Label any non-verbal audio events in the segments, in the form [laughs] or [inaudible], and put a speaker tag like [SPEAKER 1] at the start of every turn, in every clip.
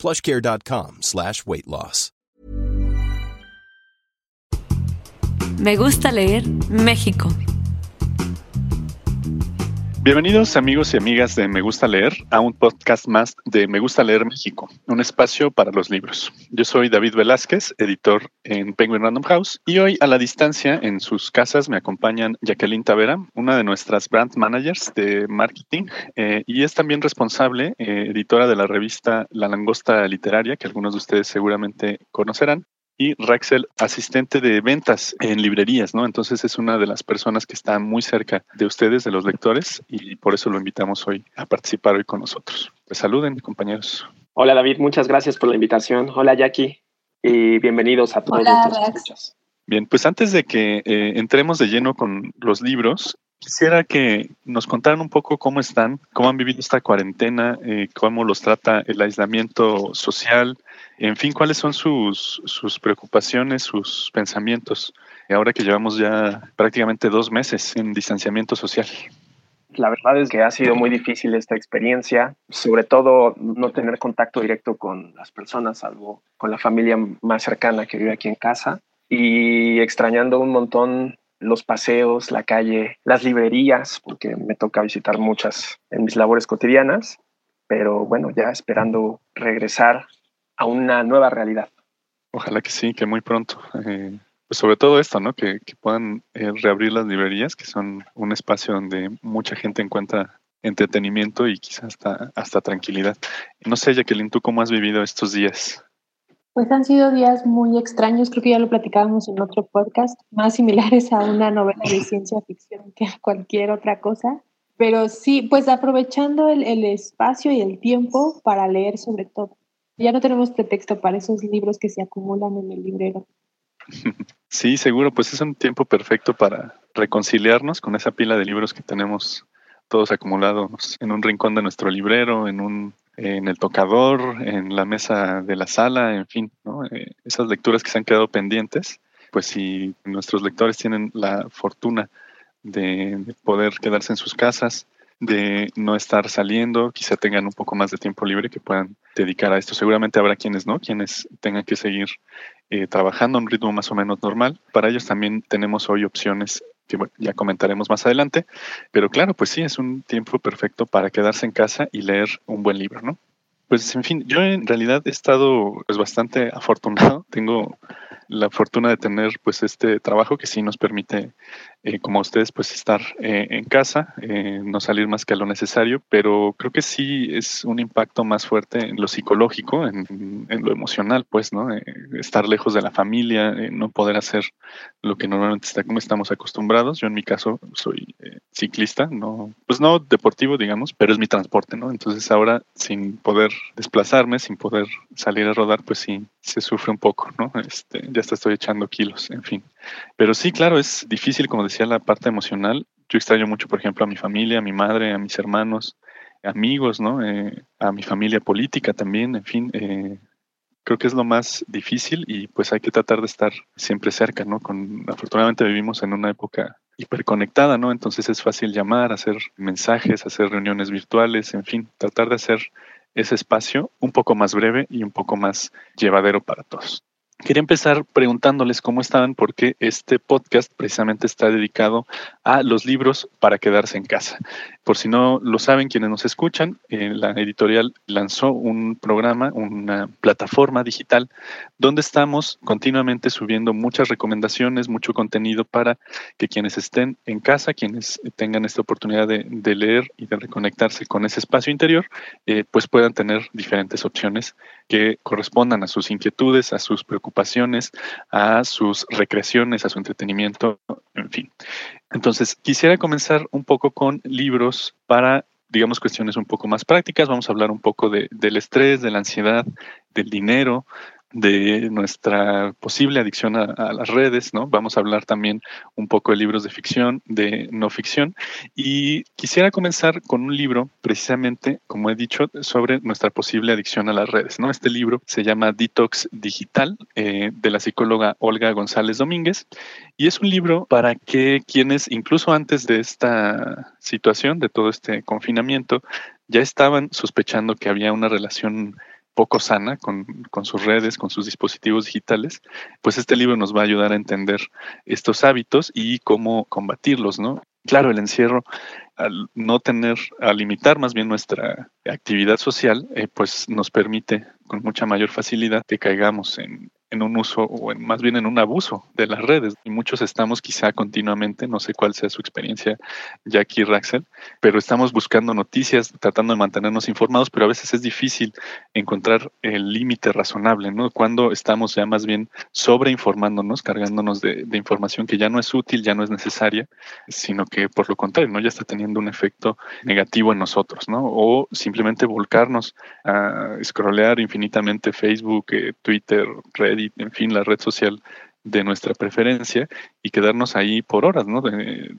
[SPEAKER 1] plushcare.com slash weight loss.
[SPEAKER 2] Me gusta leer México.
[SPEAKER 3] Bienvenidos amigos y amigas de Me Gusta Leer a un podcast más de Me Gusta Leer México, un espacio para los libros. Yo soy David Velázquez, editor en Penguin Random House, y hoy a la distancia en sus casas me acompañan Jacqueline Tavera, una de nuestras brand managers de marketing, eh, y es también responsable, eh, editora de la revista La Langosta Literaria, que algunos de ustedes seguramente conocerán, y Raxel, asistente de ventas en librerías, ¿no? Entonces es una de las personas que está muy cerca de ustedes, de los lectores, y por eso lo invitamos hoy a participar hoy con nosotros. Pues saluden, compañeros.
[SPEAKER 4] Hola David, muchas gracias por la invitación. Hola Jackie, y bienvenidos a todos
[SPEAKER 2] Hola,
[SPEAKER 4] nuestros escuchas.
[SPEAKER 3] Bien, pues antes de que eh, entremos de lleno con los libros, quisiera que nos contaran un poco cómo están, cómo han vivido esta cuarentena, eh, cómo los trata el aislamiento social, en fin, cuáles son sus, sus preocupaciones, sus pensamientos, ahora que llevamos ya prácticamente dos meses en distanciamiento social.
[SPEAKER 4] La verdad es que ha sido muy difícil esta experiencia, sobre todo no tener contacto directo con las personas, salvo con la familia más cercana que vive aquí en casa, y extrañando un montón los paseos, la calle, las librerías, porque me toca visitar muchas en mis labores cotidianas, pero bueno, ya esperando regresar a una nueva realidad.
[SPEAKER 3] Ojalá que sí, que muy pronto. eh, pues sobre todo esto, ¿no? Que, puedan eh, reabrir las librerías, que son un espacio donde mucha gente encuentra entretenimiento y quizás hasta, hasta tranquilidad. No sé, Jacqueline, ¿tú cómo has vivido estos días?
[SPEAKER 5] Pues han sido días muy extraños, creo que ya lo platicábamos en otro podcast, más similares a una novela de ciencia ficción que a cualquier otra cosa. Pero sí, pues aprovechando el, el espacio y el tiempo para leer sobre todo. Ya no tenemos pretexto para esos libros que se acumulan en el librero. [laughs]
[SPEAKER 3] Sí, seguro, pues es un tiempo perfecto para reconciliarnos con esa pila de libros que tenemos todos acumulados en un rincón de nuestro librero, en un en el tocador, en la mesa de la sala, en fin, ¿no? Eh, esas lecturas que se han quedado pendientes, pues si nuestros lectores tienen la fortuna de, de poder quedarse en sus casas, de no estar saliendo, quizá tengan un poco más de tiempo libre que puedan dedicar a esto. Seguramente habrá quienes no, quienes tengan que seguir eh, trabajando a un ritmo más o menos normal. Para ellos también tenemos hoy opciones que ya comentaremos más adelante, pero claro, pues sí, es un tiempo perfecto para quedarse en casa y leer un buen libro, ¿no? Pues en fin, yo en realidad he estado pues bastante afortunado, [laughs] tengo la fortuna de tener pues este trabajo que sí nos permite eh, como ustedes pues estar eh, en casa, eh, no salir más que a lo necesario, pero creo que sí es un impacto más fuerte en lo psicológico, en, lo emocional pues, ¿no? Estar lejos de la familia, no poder hacer lo que normalmente estamos acostumbrados. Yo en mi caso soy ciclista, no, pues no deportivo digamos, pero es mi transporte, ¿no? Entonces ahora sin poder desplazarme, sin poder salir a rodar, pues sí se sufre un poco, ¿no? Este, ya hasta estoy echando kilos, en fin. Pero sí, claro, es difícil, como decía, la parte emocional. Yo extraño mucho, por ejemplo, a mi familia, a mi madre, a mis hermanos, amigos, ¿no? Eh, a mi familia política también, en fin. eh, creo que es lo más difícil y pues hay que tratar de estar siempre cerca, ¿no? Con, afortunadamente vivimos en una época hiperconectada, ¿no? Entonces es fácil llamar, hacer mensajes, hacer reuniones virtuales, en fin, tratar de hacer ese espacio un poco más breve y un poco más llevadero para todos. Quería empezar preguntándoles cómo estaban porque este podcast precisamente está dedicado a los libros para quedarse en casa. Por si no lo saben quienes nos escuchan, eh, la editorial lanzó un programa, una plataforma digital donde estamos continuamente subiendo muchas recomendaciones, mucho contenido para que quienes estén en casa, quienes tengan esta oportunidad de, leer y de reconectarse con ese espacio interior, eh, pues puedan tener diferentes opciones que correspondan a sus inquietudes, a sus preocupaciones, a sus recreaciones, a su entretenimiento, en fin. Entonces, quisiera comenzar un poco con libros para, digamos, cuestiones un poco más prácticas. Vamos a hablar un poco de, del estrés, de la ansiedad, del dinero, de nuestra posible adicción a, las redes, ¿no? Vamos a hablar también un poco de libros de ficción, de no ficción, y quisiera comenzar con un libro, precisamente, como he dicho, sobre nuestra posible adicción a las redes, ¿no? Este libro se llama Detox Digital, eh, de la psicóloga Olga González Domínguez, y es un libro para que quienes, incluso antes de esta situación, de todo este confinamiento, ya estaban sospechando que había una relación poco sana con, sus redes, con sus dispositivos digitales, pues este libro nos va a ayudar a entender estos hábitos y cómo combatirlos, ¿no? Claro, el encierro, al no tener, a limitar más bien nuestra actividad social, eh, pues nos permite con mucha mayor facilidad que caigamos en, en un uso o en, más bien en un abuso de las redes. Y muchos estamos quizá continuamente, no sé cuál sea su experiencia, Jackie Raxel, pero estamos buscando noticias, tratando de mantenernos informados, pero a veces es difícil encontrar el límite razonable, ¿no? Cuando estamos ya más bien sobreinformándonos, cargándonos de, información que ya no es útil, ya no es necesaria, sino que por lo contrario, ¿no? Ya está teniendo un efecto negativo en nosotros, ¿no? O simplemente volcarnos a scrollear infinitamente Facebook, eh, Twitter, Reddit, en fin, la red social de nuestra preferencia y quedarnos ahí por horas, ¿no?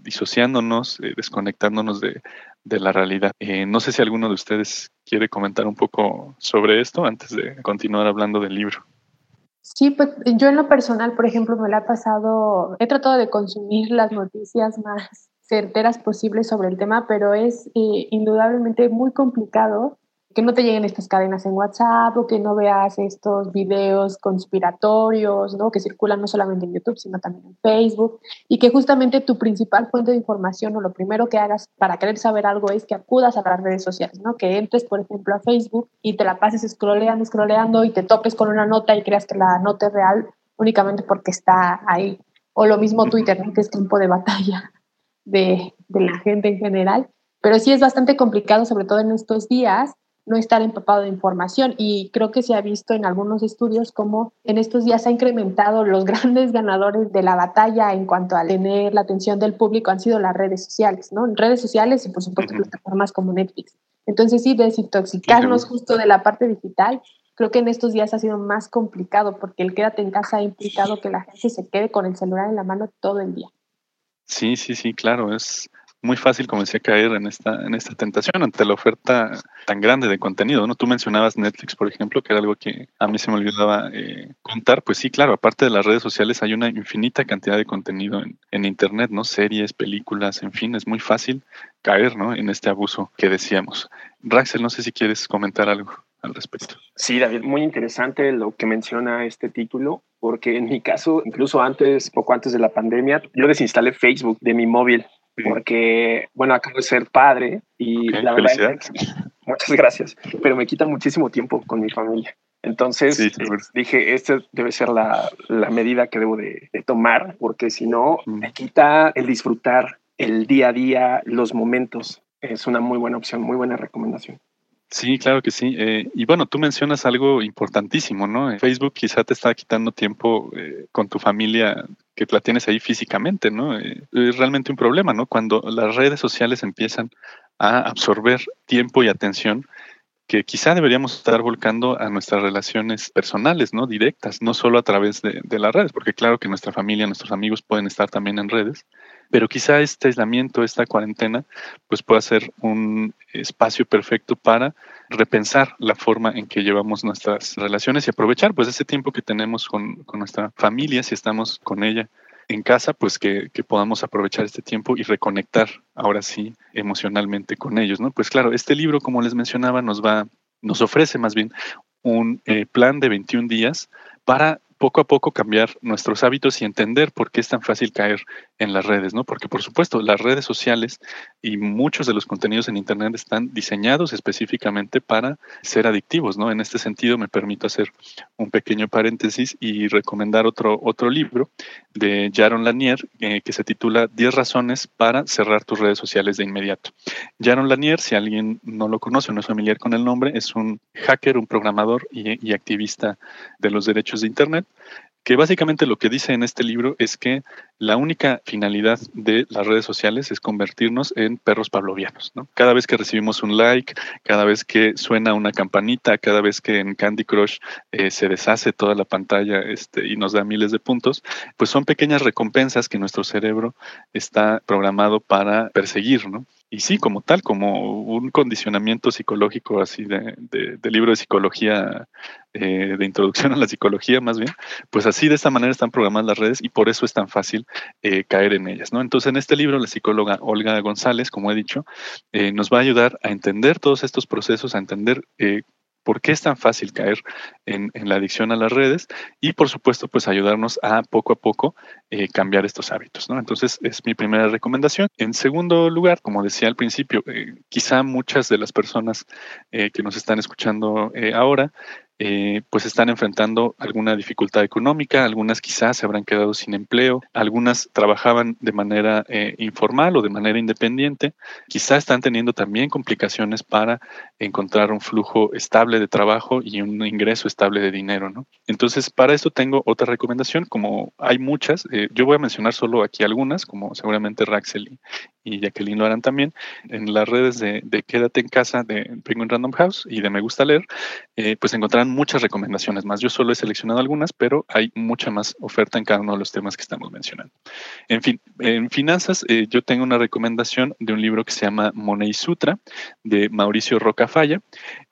[SPEAKER 3] disociándonos, eh, desconectándonos de, la realidad. Eh, no sé si alguno de ustedes quiere comentar un poco sobre esto antes de continuar hablando del libro.
[SPEAKER 5] Sí, pues yo en lo personal, por ejemplo, me la ha pasado, he tratado de consumir las noticias más certeras posibles sobre el tema, pero es eh, indudablemente muy complicado que no te lleguen estas cadenas en WhatsApp o que no veas estos videos conspiratorios, ¿no? Que circulan no solamente en YouTube, sino también en Facebook y que justamente tu principal fuente de información o lo primero que hagas para querer saber algo es que acudas a las redes sociales, ¿no? Que entres, por ejemplo, a Facebook y te la pases scrolleando, scrolleando y te topes con una nota y creas que la nota es real únicamente porque está ahí. O lo mismo Twitter, ¿no? Que es campo de batalla de, de la gente en general. Pero sí es bastante complicado, sobre todo en estos días, no estar empapado de información y creo que se ha visto en algunos estudios como en estos días ha incrementado [laughs] los grandes ganadores de la batalla en cuanto a tener la atención del público han sido las redes sociales, ¿no? Redes sociales y por supuesto plataformas como Netflix. Entonces sí, desintoxicarnos justo de la parte digital, creo que en estos días ha sido más complicado porque el quédate en casa ha implicado que la gente se quede con el celular en la mano todo el día.
[SPEAKER 3] Sí, sí, sí, claro, es muy fácil, como decía, caer en esta, en esta tentación ante la oferta tan grande de contenido, ¿no? Tú mencionabas Netflix, por ejemplo, que era algo que a mí se me olvidaba eh, contar. Pues sí, claro, aparte de las redes sociales hay una infinita cantidad de contenido en, en, Internet, ¿no? Series, películas, en fin, es muy fácil caer, ¿no? En este abuso que decíamos. Raxel, no sé si quieres comentar algo al respecto.
[SPEAKER 4] Sí, David, muy interesante lo que menciona este título, porque en mi caso, incluso antes, poco antes de la pandemia, yo desinstalé Facebook de mi móvil porque, bueno, acabo de ser padre y la verdad, [laughs] muchas gracias, pero me quita muchísimo tiempo con mi familia. Entonces eh, dije, esta debe ser la, la medida que debo de, tomar, porque si no, mm. me quita el disfrutar el día a día, los momentos. Es una muy buena opción, muy buena recomendación.
[SPEAKER 3] Sí, claro que sí. Eh, y bueno, tú mencionas algo importantísimo, ¿no? Facebook quizá te está quitando tiempo eh, con tu familia que la tienes ahí físicamente, ¿no? Eh, es realmente un problema, ¿no? Cuando las redes sociales empiezan a absorber tiempo y atención que quizá deberíamos estar volcando a nuestras relaciones personales, ¿no? Directas, no solo a través de, de las redes, porque claro que nuestra familia, nuestros amigos pueden estar también en redes, pero quizá este aislamiento, esta cuarentena, pues pueda ser un espacio perfecto para repensar la forma en que llevamos nuestras relaciones y aprovechar pues ese tiempo que tenemos con, nuestra familia, si estamos con ella en casa, pues que, podamos aprovechar este tiempo y reconectar ahora sí emocionalmente con ellos, ¿no? Pues claro, este libro, como les mencionaba, nos va, nos ofrece más bien un eh, plan de 21 días para poco a poco cambiar nuestros hábitos y entender por qué es tan fácil caer en las redes, ¿no? Porque por supuesto, las redes sociales y muchos de los contenidos en internet están diseñados específicamente para ser adictivos, ¿no? En este sentido, me permito hacer un pequeño paréntesis y recomendar otro, otro libro de Jaron Lanier eh, que se titula 10 razones para cerrar tus redes sociales de inmediato. Jaron Lanier, si alguien no lo conoce o no es familiar con el nombre, es un hacker, un programador y, y activista de los derechos de internet que básicamente lo que dice en este libro es que la única finalidad de las redes sociales es convertirnos en perros pavlovianos. ¿no? Cada vez que recibimos un like, cada vez que suena una campanita, cada vez que en Candy Crush eh, se deshace toda la pantalla este, y nos da miles de puntos, pues son pequeñas recompensas que nuestro cerebro está programado para perseguir. ¿no? y sí, como tal, como un condicionamiento psicológico así de, libro de psicología, eh, de introducción a la psicología más bien, pues así de esta manera están programadas las redes y por eso es tan fácil eh, caer en ellas. ¿no? Entonces en este libro la psicóloga Olga González, como he dicho, eh, nos va a ayudar a entender todos estos procesos, a entender por qué es tan fácil caer en, la adicción a las redes y por supuesto pues ayudarnos a poco a poco eh, cambiar estos hábitos. ¿no? Entonces es mi primera recomendación. En segundo lugar, como decía al principio, eh, quizá muchas de las personas eh, que nos están escuchando ahora eh, pues están enfrentando alguna dificultad económica, algunas quizás se habrán quedado sin empleo, algunas trabajaban de manera eh, informal o de manera independiente, quizás están teniendo también complicaciones para encontrar un flujo estable de trabajo y un ingreso estable de dinero. ¿no? Entonces, para esto tengo otra recomendación, como hay muchas, eh, yo voy a mencionar solo aquí algunas, como seguramente Raxel y, Jacqueline lo harán también, en las redes de, Quédate en casa de Penguin Random House y de Me Gusta Leer, pues encontrarán muchas recomendaciones más. Yo solo he seleccionado algunas, pero hay mucha más oferta en cada uno de los temas que estamos mencionando. En fin, en finanzas, eh, yo tengo una recomendación de un libro que se llama Money Sutra de Mauricio Rocafalla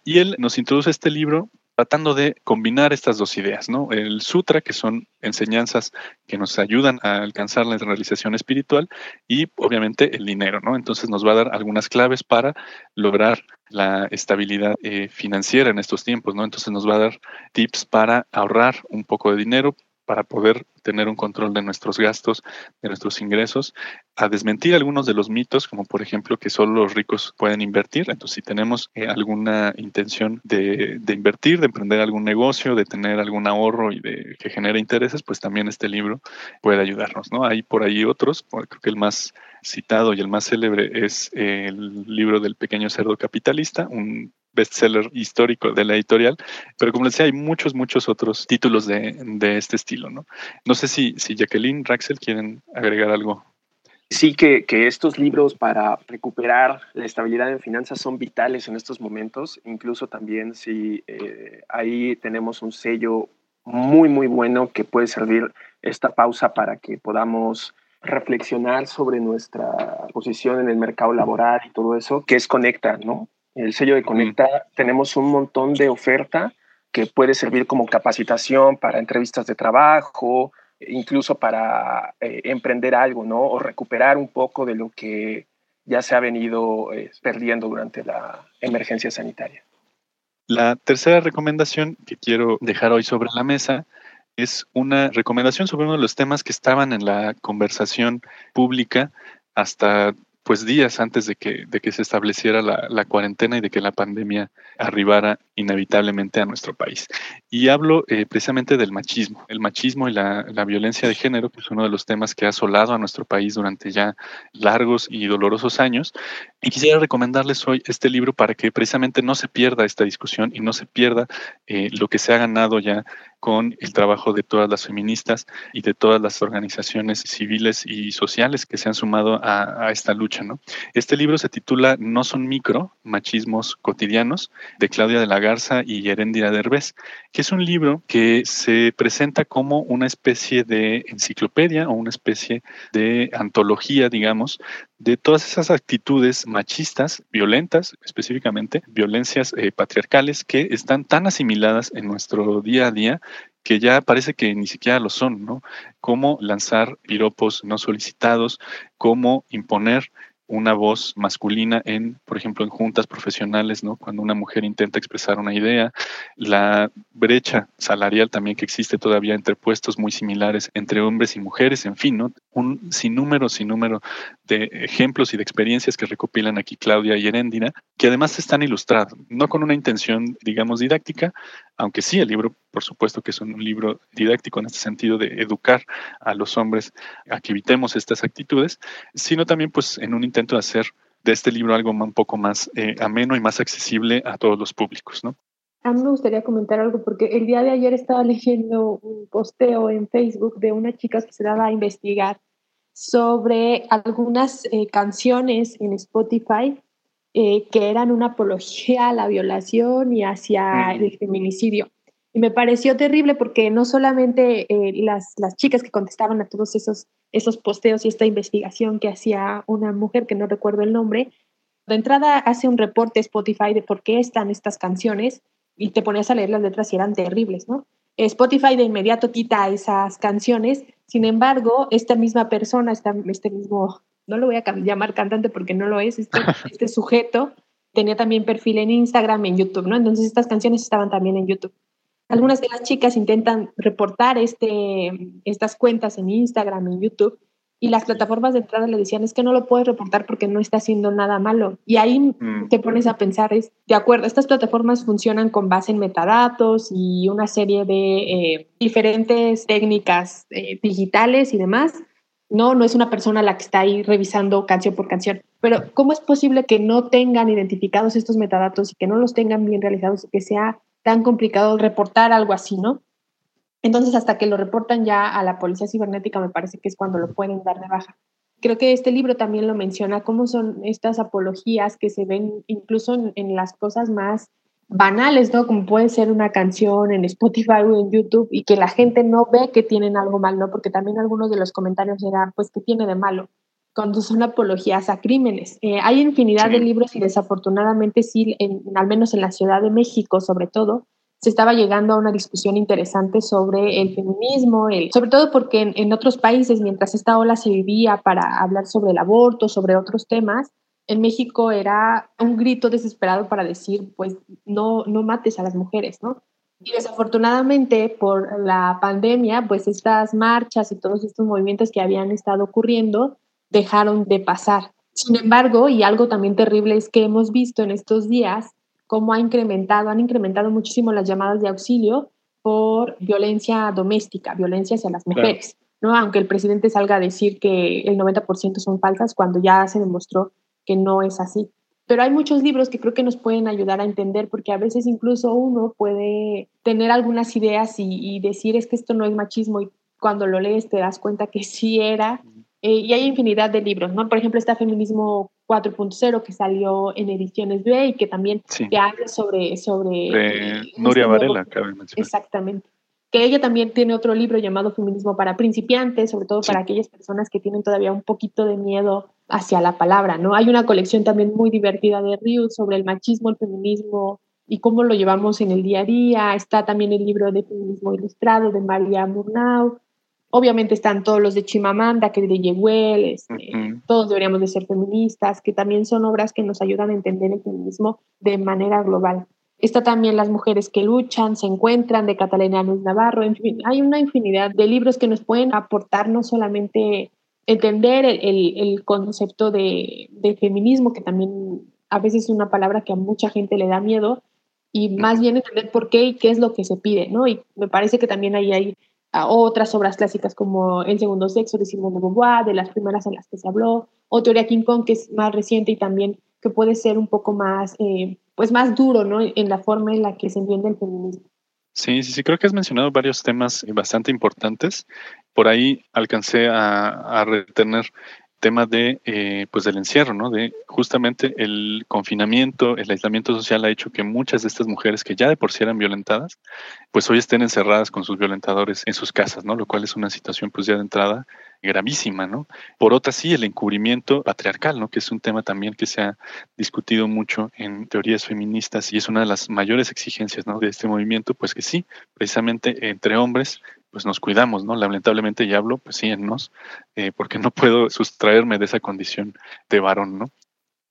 [SPEAKER 3] y él nos introduce este libro tratando de combinar estas dos ideas, ¿no? El sutra, que son enseñanzas que nos ayudan a alcanzar la realización espiritual, y obviamente el dinero, ¿no? Entonces nos va a dar algunas claves para lograr la estabilidad eh, financiera en estos tiempos, ¿no? Entonces nos va a dar tips para ahorrar un poco de dinero, para poder tener un control de nuestros gastos, de nuestros ingresos, a desmentir algunos de los mitos, como por ejemplo que solo los ricos pueden invertir. Entonces, si tenemos eh, alguna intención de, invertir, de emprender algún negocio, de tener algún ahorro y de que genere intereses, pues también este libro puede ayudarnos, ¿no? Hay por ahí otros, creo que el más citado y el más célebre es el libro del pequeño cerdo capitalista, un bestseller histórico de la editorial, pero como les decía, hay muchos, muchos otros títulos de, este estilo, ¿no? No sé si, si Jacqueline, Raxel quieren agregar algo.
[SPEAKER 4] Sí, que, estos libros para recuperar la estabilidad en finanzas son vitales en estos momentos, incluso también si eh, ahí tenemos un sello muy, muy bueno que puede servir esta pausa para que podamos reflexionar sobre nuestra posición en el mercado laboral y todo eso, que es Conecta, ¿no? El sello de Conecta, tenemos un montón de oferta que puede servir como capacitación para entrevistas de trabajo, incluso para eh, emprender algo, ¿no? O recuperar un poco de lo que ya se ha venido eh, perdiendo durante la emergencia sanitaria.
[SPEAKER 3] La tercera recomendación que quiero dejar hoy sobre la mesa es una recomendación sobre uno de los temas que estaban en la conversación pública hasta pues días antes de que, de que se estableciera la, cuarentena y de que la pandemia arribara inevitablemente a nuestro país. Y hablo eh, precisamente del machismo, el machismo y la, la, violencia de género, que es uno de los temas que ha asolado a nuestro país durante ya largos y dolorosos años. Y quisiera recomendarles hoy este libro para que precisamente no se pierda esta discusión y no se pierda eh, lo que se ha ganado ya con el trabajo de todas las feministas y de todas las organizaciones civiles y sociales que se han sumado a, esta lucha. Este libro se titula No son micro, machismos cotidianos, de Claudia de la Garza y Heréndira Derbez, que es un libro que se presenta como una especie de enciclopedia o una especie de antología, digamos, de todas esas actitudes machistas, violentas específicamente, violencias eh, patriarcales que están tan asimiladas en nuestro día a día que ya parece que ni siquiera lo son, ¿no? Cómo lanzar piropos no solicitados, cómo imponer una voz masculina en, por ejemplo, en juntas profesionales, ¿no? Cuando una mujer intenta expresar una idea, la brecha salarial también que existe todavía entre puestos muy similares entre hombres y mujeres, en fin, ¿no? Un sinnúmero, sinnúmero de ejemplos y de experiencias que recopilan aquí Claudia y Heréndina, que además están ilustrados, no con una intención, digamos, didáctica, aunque sí el libro, por supuesto que es un libro didáctico en este sentido de educar a los hombres a que evitemos estas actitudes, sino también pues en un intento de hacer de este libro algo un poco más eh, ameno y más accesible a todos los públicos, ¿no?
[SPEAKER 5] A mí me gustaría comentar algo porque el día de ayer estaba [laughs] leyendo un posteo en Facebook de una chica que se daba a investigar sobre algunas eh, canciones en Spotify eh, que eran una apología a la violación y hacia el feminicidio. Y me pareció terrible porque no solamente eh, las, las chicas que contestaban a todos esos, esos posteos y esta investigación que hacía una mujer que no recuerdo el nombre, de entrada hace un reporte Spotify de por qué están estas canciones y te ponías a leer las letras y eran terribles, ¿no? Spotify de inmediato quita esas canciones, sin embargo, esta misma persona, este mismo, no lo voy a llamar cantante porque no lo es, este, [laughs] este sujeto tenía también perfil en Instagram, en YouTube, ¿no? Entonces estas canciones estaban también en YouTube. Algunas de las chicas intentan reportar este, estas cuentas en Instagram, en YouTube, y las plataformas de entrada le decían es que no lo puedes reportar porque no está haciendo nada malo. Y ahí mm. te pones a pensar, es, de acuerdo, estas plataformas funcionan con base en metadatos y una serie de eh, diferentes técnicas eh, digitales y demás. No, no es una persona la que está ahí revisando canción por canción. Pero ¿cómo es posible que no tengan identificados estos metadatos y que no los tengan bien realizados y que sea tan complicado reportar algo así, ¿no? Entonces, hasta que lo reportan ya a la policía cibernética, me parece que es cuando lo pueden dar de baja. Creo que este libro también lo menciona, cómo son estas apologías que se ven incluso en, las cosas más banales, ¿no? Como puede ser una canción en Spotify o en YouTube y que la gente no ve que tienen algo mal, ¿no? Porque también algunos de los comentarios eran, pues, ¿qué tiene de malo? Cuando son apologías a crímenes. Eh, hay infinidad de libros y desafortunadamente sí, al menos en la Ciudad de México sobre todo, se estaba llegando a una discusión interesante sobre el feminismo, el, sobre todo porque en, otros países, mientras esta ola se vivía para hablar sobre el aborto, sobre otros temas, en México era un grito desesperado para decir, pues no, no mates a las mujeres, ¿no? Y desafortunadamente por la pandemia, pues estas marchas y todos estos movimientos que habían estado ocurriendo dejaron de pasar. Sin embargo, y algo también terrible es que hemos visto en estos días cómo ha incrementado, han incrementado muchísimo las llamadas de auxilio por violencia doméstica, violencia hacia las mujeres. ¿no? Aunque el presidente salga a decir que el 90% son falsas, cuando ya se demostró que no es así. Pero hay muchos libros que creo que nos pueden ayudar a entender, porque a veces incluso uno puede tener algunas ideas y, y decir es que esto no es machismo y cuando lo lees te das cuenta que sí era eh, y hay infinidad de libros, ¿no? Por ejemplo, está Feminismo 4.0 que salió en ediciones B y que también te habla sobre... sobre
[SPEAKER 3] de Nuria Varela, cabe mencionar.
[SPEAKER 5] Exactamente. Que ella también tiene otro libro llamado Feminismo para principiantes, sobre todo para aquellas personas que tienen todavía un poquito de miedo hacia la palabra, ¿no? Hay una colección también muy divertida de Rius sobre el machismo, el feminismo y cómo lo llevamos en el día a día. Está también el libro de Feminismo Ilustrado de María Murnau Obviamente están todos los de Chimamanda, que de Yehuel, este, todos deberíamos de ser feministas, que también son obras que nos ayudan a entender el feminismo de manera global. Está también Las mujeres que luchan, se encuentran, de Catalina Núñez Navarro, en fin, hay una infinidad de libros que nos pueden aportar no solamente entender el, concepto de, de, feminismo, que también a veces es una palabra que a mucha gente le da miedo, y más bien entender por qué y qué es lo que se pide, ¿no? Y me parece que también ahí hay a otras obras clásicas como El segundo sexo de Simone de Beauvoir, de las primeras en las que se habló, o Teoría King Kong, que es más reciente y también que puede ser un poco más, eh, pues más duro, ¿no? En la forma en la que se entiende el feminismo.
[SPEAKER 3] Sí, sí, sí, creo que has mencionado varios temas bastante importantes. Por ahí alcancé a, a retener tema de eh, pues del encierro, ¿no? De justamente el confinamiento, el aislamiento social ha hecho que muchas de estas mujeres que ya de por sí eran violentadas, pues hoy estén encerradas con sus violentadores en sus casas, ¿no? Lo cual es una situación pues ya de entrada gravísima, ¿no? Por otra sí, el encubrimiento patriarcal, ¿no? Que es un tema también que se ha discutido mucho en teorías feministas y es una de las mayores exigencias, ¿no? De este movimiento, pues que sí, precisamente entre hombres pues nos cuidamos, ¿no? Lamentablemente ya hablo, pues sí, en nos, eh, porque no puedo sustraerme de esa condición de varón, ¿no?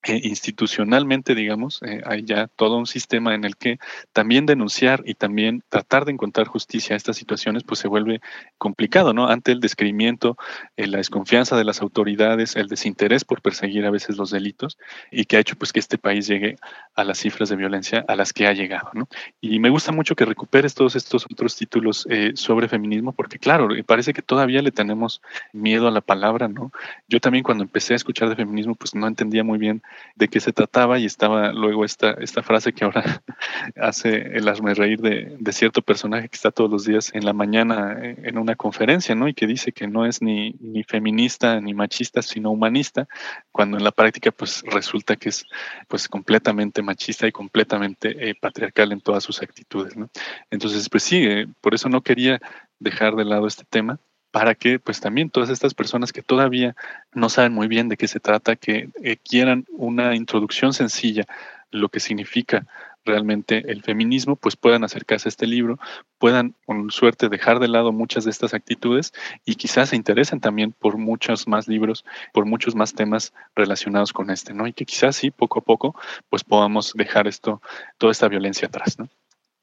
[SPEAKER 3] Eh, institucionalmente, digamos, eh, hay ya todo un sistema en el que también denunciar y también tratar de encontrar justicia a estas situaciones, pues se vuelve complicado, ¿no? Ante el descrimiento, eh, la desconfianza de las autoridades, el desinterés por perseguir a veces los delitos y que ha hecho pues que este país llegue a las cifras de violencia a las que ha llegado, ¿no? Y me gusta mucho que recuperes todos estos otros títulos sobre feminismo, porque claro, parece que todavía le tenemos miedo a la palabra, ¿no? Yo también cuando empecé a escuchar de feminismo, pues no entendía muy bien de qué se trataba y estaba luego esta, esta frase que ahora [laughs] hace el hazme reír de, de, cierto personaje que está todos los días en la mañana eh, en una conferencia, ¿no? Y que dice que no es ni, ni feminista ni machista, sino humanista, cuando en la práctica pues resulta que es pues completamente machista y completamente eh, patriarcal en todas sus actitudes, ¿no? Entonces, pues sí, eh, por eso no quería dejar de lado este tema para que pues también todas estas personas que todavía no saben muy bien de qué se trata, que eh, quieran una introducción sencilla, lo que significa realmente el feminismo, pues puedan acercarse a este libro, puedan con suerte dejar de lado muchas de estas actitudes y quizás se interesen también por muchos más libros, por muchos más temas relacionados con este, ¿no? Y que quizás sí, poco a poco, pues podamos dejar esto, toda esta violencia atrás, ¿no?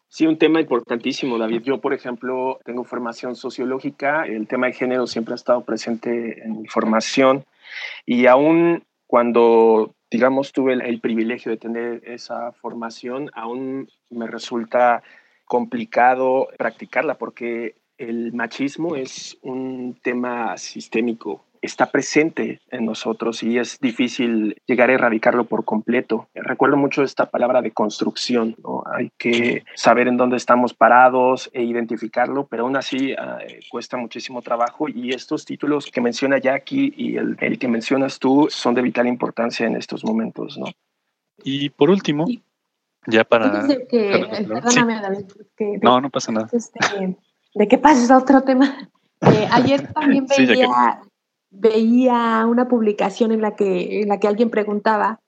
[SPEAKER 4] Sí, un tema importantísimo, David. Yo, por ejemplo, tengo formación sociológica, el tema de género siempre ha estado presente en mi formación y aún cuando, digamos, tuve el, privilegio de tener esa formación, aún me resulta complicado practicarla porque el machismo es un tema sistémico está presente en nosotros y es difícil llegar a erradicarlo por completo. Recuerdo mucho esta palabra de construcción, ¿no? Hay que saber en dónde estamos parados e identificarlo, pero aún así eh, cuesta muchísimo trabajo y estos títulos que menciona Jackie y el, el, que mencionas tú son de vital importancia en estos momentos, ¿no?
[SPEAKER 3] Y por último, ya para...
[SPEAKER 5] Que, perdóname, David, que,
[SPEAKER 3] no, no pasa nada.
[SPEAKER 5] Este, de qué pasa otro tema. [laughs] Eh, ayer también veía veía una publicación en la que, en la que alguien preguntaba,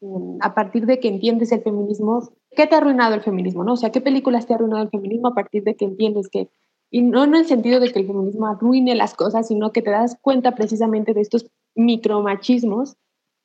[SPEAKER 5] mm, a partir de que entiendes el feminismo, ¿qué te ha arruinado el feminismo? ¿no? O sea, ¿qué películas te ha arruinado el feminismo a partir de que entiendes que, y no en el sentido de que el feminismo arruine las cosas, sino que te das cuenta precisamente de estos micromachismos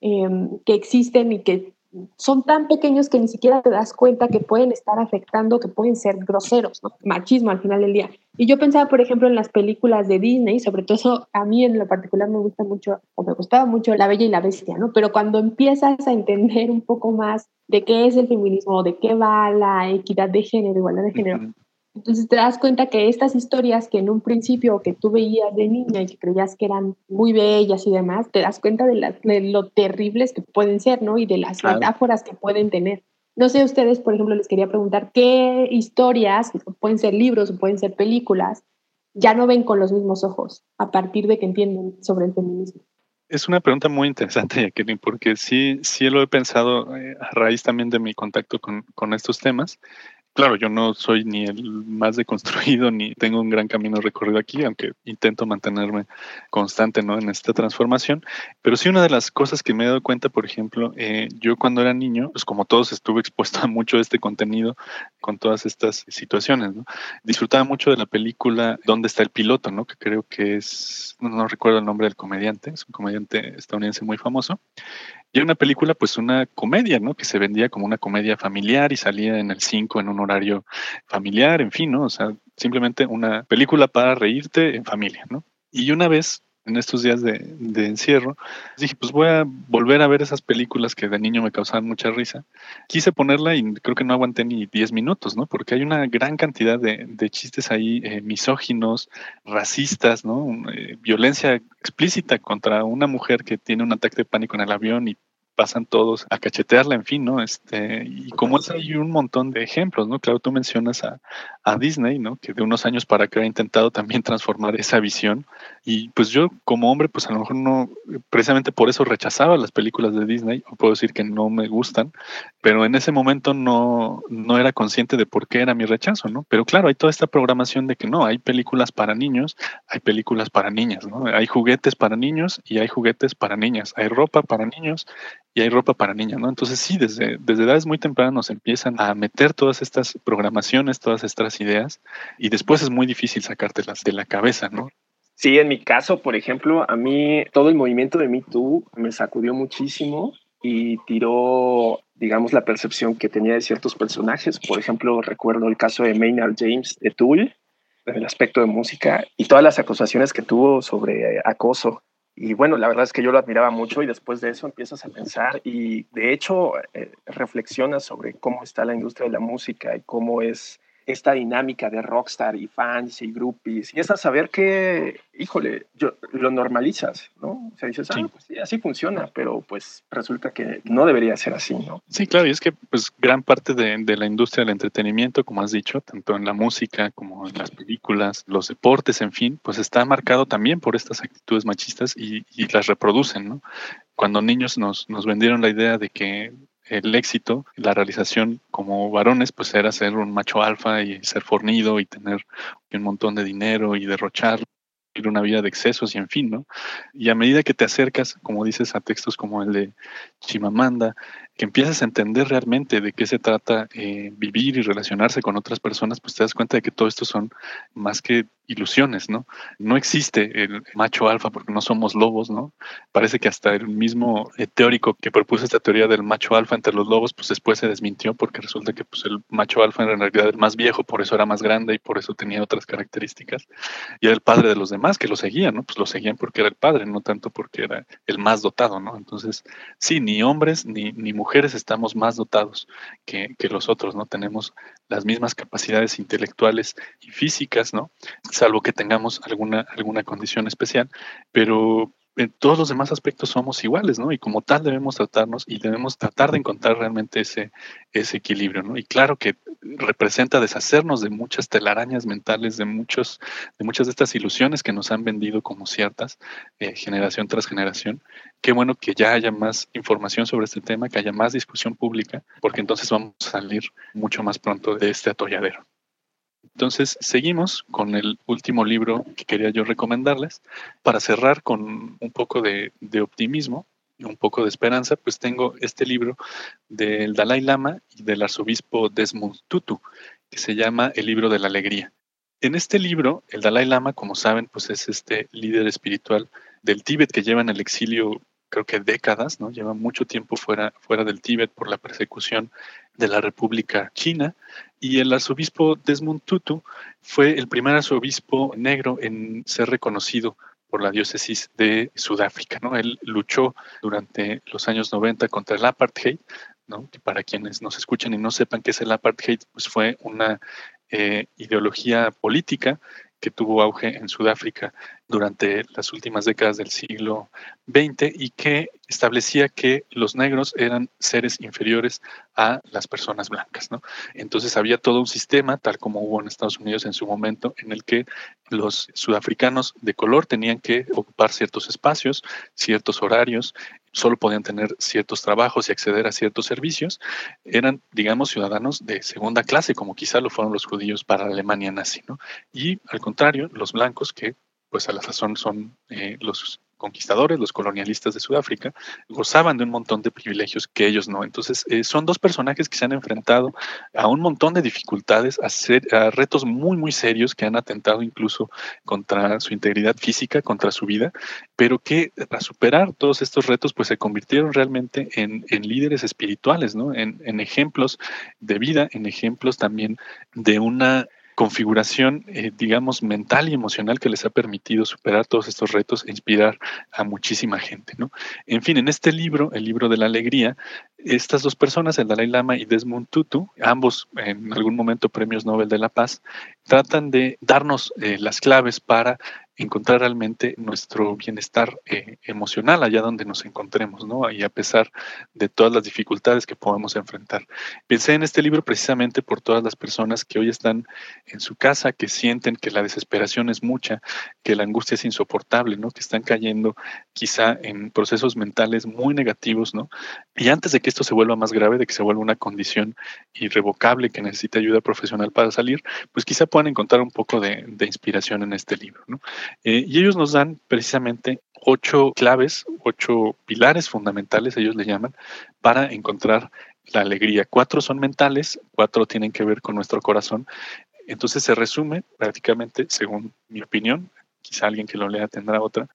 [SPEAKER 5] eh, que existen y que son tan pequeños que ni siquiera te das cuenta que pueden estar afectando, que pueden ser groseros, machismo al final del día. Y yo pensaba, por ejemplo, en las películas de Disney, sobre todo a mí en lo particular me gusta mucho, o me gustaba mucho La Bella y la Bestia, ¿no? Pero cuando empiezas a entender un poco más de qué es el feminismo, de qué va la equidad de género, igualdad de género, entonces te das cuenta que estas historias que en un principio que tú veías de niña y que creías que eran muy bellas y demás, te das cuenta de, lo terribles que pueden ser, ¿no? Y de las metáforas que pueden tener. No sé, ustedes, por ejemplo, les quería preguntar qué historias, pueden ser libros o pueden ser películas, ya no ven con los mismos ojos a partir de que entienden sobre el feminismo.
[SPEAKER 3] Es una pregunta muy interesante, Jacqueline, porque sí, sí lo he pensado eh, a raíz también de mi contacto con, con estos temas Claro, yo no soy ni el más deconstruido ni tengo un gran camino recorrido aquí, aunque intento mantenerme constante ¿no? en esta transformación. Pero sí una de las cosas que me he dado cuenta, por ejemplo, eh, yo cuando era niño, pues como todos estuve [laughs] expuesto a mucho de este contenido con todas estas situaciones. ¿no? Disfrutaba mucho de la película ¿Dónde está el piloto? ¿no? que creo que es, no recuerdo el nombre del comediante, es un comediante estadounidense muy famoso. Y una película, pues una comedia, ¿no? Que se vendía como una comedia familiar y salía en el 5 en un horario familiar, en fin, ¿no? O sea, simplemente una película para reírte en familia, ¿no? Y una vez en estos días de, encierro, dije, pues voy a volver a ver esas películas que de niño me causaban mucha risa. Quise ponerla y creo que no aguanté ni 10 minutos, ¿no? Porque hay una gran cantidad de, chistes ahí eh, misóginos, racistas, ¿no? Eh, violencia explícita contra una mujer que tiene un ataque de pánico en el avión y pasan todos a cachetearla, en fin, ¿no? Este, y como es, hay un montón de ejemplos, ¿no? Claro, tú mencionas a, a, Disney, ¿no? Que de unos años para acá ha intentado también [laughs] transformar esa visión. Y pues yo como hombre, pues a lo mejor no, precisamente por eso rechazaba las películas de Disney, o puedo decir que no me gustan, pero en ese momento no, no era consciente de por qué era mi rechazo, ¿no? Pero claro, hay toda esta programación de que no, hay películas para niños, hay películas para niñas, ¿no? Hay juguetes para niños y hay juguetes para niñas, hay ropa para niños y hay ropa para niñas, ¿no? Entonces sí, desde, desde edades muy tempranas nos empiezan a meter todas estas programaciones, todas estas ideas, y después es muy difícil sacártelas de la cabeza, ¿no?
[SPEAKER 4] Sí, en mi caso, por ejemplo, a mí todo el movimiento de Me Too me sacudió muchísimo y tiró, digamos, la percepción que tenía de ciertos personajes. Por ejemplo, recuerdo el caso de Maynard James de Tool, en el aspecto de música, y todas las acusaciones que tuvo sobre acoso y bueno, la verdad es que yo lo admiraba mucho y después de eso empiezas a pensar y de hecho eh, reflexionas sobre cómo está la industria de la música y cómo es esta dinámica de rockstar y fans y groupies. Y es a saber que híjole, yo, lo normalizas, ¿no? O sea, dices, ah, pues sí, así funciona, pero pues resulta que no debería ser así, ¿no?
[SPEAKER 3] Sí, claro, y es que pues gran parte de, de, la industria del entretenimiento, como has dicho, tanto en la música como en las películas, los deportes, en fin, pues está marcado también por estas actitudes machistas y, y las reproducen, ¿no? Cuando niños nos, nos vendieron la idea de que el éxito, la realización como varones, pues era ser un macho alfa y ser fornido y tener un montón de dinero y derrochar una vida de excesos y en fin, ¿no? Y a medida que te acercas, como dices, a textos como el de Chimamanda, que empiezas a entender realmente de qué se trata eh, vivir y relacionarse con otras personas, pues te das cuenta de que todo esto son más que ilusiones, ¿no? No existe el macho alfa porque no somos lobos, ¿no? Parece que hasta el mismo eh, teórico que propuso esta teoría del macho alfa entre los lobos, pues después se desmintió porque resulta que pues, el macho alfa en realidad era el más viejo, por eso era más grande y por eso tenía otras características. Y era el padre de los demás que lo seguían, ¿no? Pues lo seguían porque era el padre, no tanto porque era el más dotado, ¿no? Entonces, sí, ni hombres ni, ni mujeres estamos más dotados que, que los otros, ¿no? Tenemos las mismas capacidades intelectuales y físicas, ¿no? salvo que tengamos alguna, alguna condición especial, pero en todos los demás aspectos somos iguales, ¿no? Y como tal debemos tratarnos y debemos tratar de encontrar realmente ese, ese equilibrio, ¿no? Y claro que representa deshacernos de muchas telarañas mentales, de, muchos, de muchas de estas ilusiones que nos han vendido como ciertas, eh, generación tras generación. Qué bueno que ya haya más información sobre este tema, que haya más discusión pública, porque entonces vamos a salir mucho más pronto de este atolladero. Entonces, seguimos con el último libro que quería yo recomendarles. Para cerrar con un poco de, optimismo un poco de esperanza, pues tengo este libro del Dalai Lama y del arzobispo Desmond Tutu, que se llama El libro de la alegría. En este libro, el Dalai Lama, como saben, pues es este líder espiritual del Tíbet que lleva en el exilio creo que décadas, ¿no? Lleva mucho tiempo fuera, fuera del Tíbet por la persecución de la República China y el arzobispo Desmond Tutu fue el primer arzobispo negro en ser reconocido por la diócesis de Sudáfrica. ¿no? Él luchó durante los años 90 contra el apartheid, ¿no? para quienes nos escuchan y no sepan qué es el apartheid, pues fue una eh, ideología política que tuvo auge en Sudáfrica durante las últimas décadas del siglo XX y que establecía que los negros eran seres inferiores a las personas blancas. Entonces había todo un sistema, tal como hubo en Estados Unidos en su momento, en el que los sudafricanos de color tenían que ocupar ciertos espacios, ciertos horarios, solo podían tener ciertos trabajos y acceder a ciertos servicios, eran, digamos, ciudadanos de segunda clase, como quizá lo fueron los judíos para Alemania nazi. ¿no? Y al contrario, los blancos que pues a la sazón son eh, los conquistadores, los colonialistas de Sudáfrica, gozaban de un montón de privilegios que ellos no. Entonces, eh, son dos personajes que se han enfrentado a un montón de dificultades, a, a, retos muy, muy serios que han atentado incluso contra su integridad física, contra su vida, pero que para superar todos estos retos, pues se convirtieron realmente en, líderes espirituales, ¿no? En ejemplos de vida, en ejemplos también de una configuración, eh, digamos, mental y emocional que les ha permitido superar todos estos retos e inspirar a muchísima gente, ¿no? En fin, en este libro, el libro de la alegría, estas dos personas, el Dalai Lama y Desmond Tutu, ambos en algún momento premios Nobel de la Paz, tratan de darnos eh, las claves para encontrar realmente nuestro bienestar eh, emocional allá donde nos encontremos, ¿no? Y a pesar de todas las dificultades que podemos enfrentar. Pensé en este libro precisamente por todas las personas que hoy están en su casa, que sienten que la desesperación es mucha, que la angustia es insoportable, ¿no? Que están cayendo quizá en procesos mentales muy negativos, ¿no? Y antes de que esto se vuelva más grave, de que se vuelva una condición irrevocable que necesita ayuda profesional para salir, pues quizá puedan encontrar un poco de, de inspiración en este libro, ¿no? Eh, y ellos nos dan precisamente ocho claves, ocho pilares fundamentales, ellos le llaman, para encontrar la alegría. Cuatro son mentales, cuatro tienen que ver con nuestro corazón. Entonces se resume prácticamente, según mi opinión, quizá alguien que lo lea tendrá otra,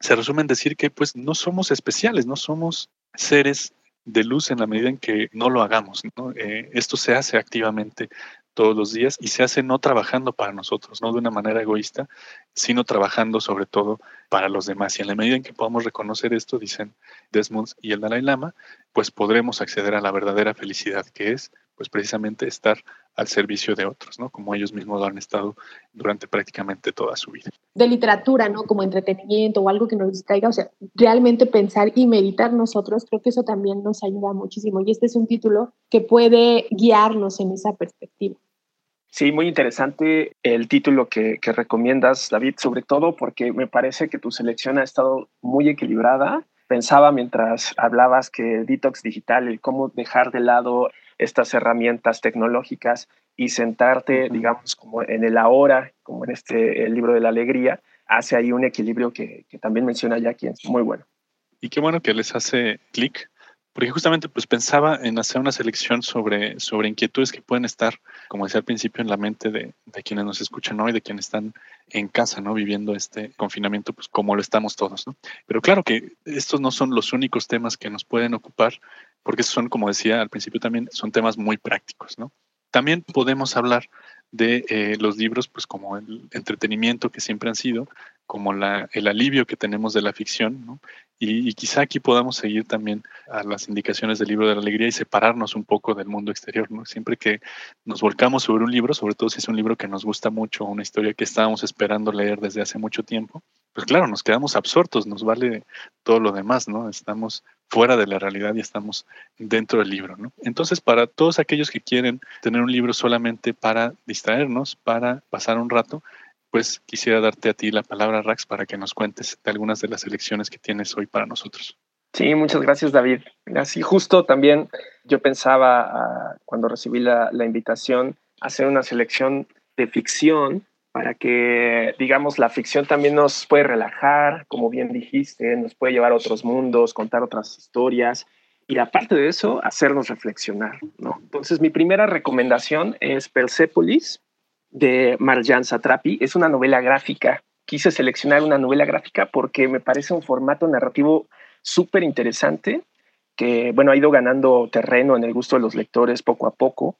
[SPEAKER 3] se resume en decir que pues no somos especiales, no somos seres de luz en la medida en que no lo hagamos. Eh, esto se hace activamente todos los días y se hace no trabajando para nosotros, no de una manera egoísta, sino trabajando sobre todo para los demás. Y en la medida en que podamos reconocer esto, dicen Desmond y el Dalai Lama, pues podremos acceder a la verdadera felicidad que es pues precisamente estar al servicio de otros, ¿no? Como ellos mismos lo han estado durante prácticamente toda su vida.
[SPEAKER 5] De literatura, ¿no? Como entretenimiento o algo que nos distraiga, o sea, realmente pensar y meditar nosotros, creo que eso también nos ayuda muchísimo. Y este es un título que puede guiarnos en esa perspectiva.
[SPEAKER 4] Sí, muy interesante el título que, que recomiendas, David, sobre todo porque me parece que tu selección ha estado muy equilibrada. Pensaba mientras hablabas que detox digital, el cómo dejar de lado estas herramientas tecnológicas y sentarte, digamos, como en el ahora, como en este el libro de la alegría, hace ahí un equilibrio que, que también menciona Jackie, muy bueno.
[SPEAKER 3] Y qué bueno que les hace clic, porque justamente pues pensaba en hacer una selección sobre, sobre inquietudes que pueden estar, como decía al principio, en la mente de, de quienes nos escuchan hoy, de quienes están en casa, ¿no? Viviendo este confinamiento, pues como lo estamos todos, ¿no? Pero claro que estos no son los únicos temas que nos pueden ocupar porque son, como decía al principio también, son temas muy prácticos, ¿no? También podemos hablar de eh, los libros, pues como el entretenimiento que siempre han sido, como la, el alivio que tenemos de la ficción, ¿no? Y, quizá aquí podamos seguir también a las indicaciones del libro de la alegría y separarnos un poco del mundo exterior, ¿no? Siempre que nos volcamos sobre un libro, sobre todo si es un libro que nos gusta mucho, una historia que estábamos esperando leer desde hace mucho tiempo, pues claro, nos quedamos absortos, nos vale todo lo demás, ¿no? Estamos fuera de la realidad y estamos dentro del libro, ¿no? Entonces, para todos aquellos que quieren tener un libro solamente para distraernos, para pasar un rato, pues quisiera darte a ti la palabra, Rax, para que nos cuentes de algunas de las elecciones que tienes hoy para nosotros.
[SPEAKER 4] Sí, muchas gracias, David. Así justo también yo pensaba ah, cuando recibí la, la invitación hacer una selección de ficción para que, digamos, la ficción también nos puede relajar, como bien dijiste, nos puede llevar a otros mundos, contar otras historias y aparte de eso, hacernos reflexionar, ¿no? Entonces, mi primera recomendación es Persepolis de Marjan Satrapi. Es una novela gráfica. Quise seleccionar una novela gráfica porque me parece un formato narrativo súper interesante que, bueno, ha ido ganando terreno en el gusto de los lectores poco a poco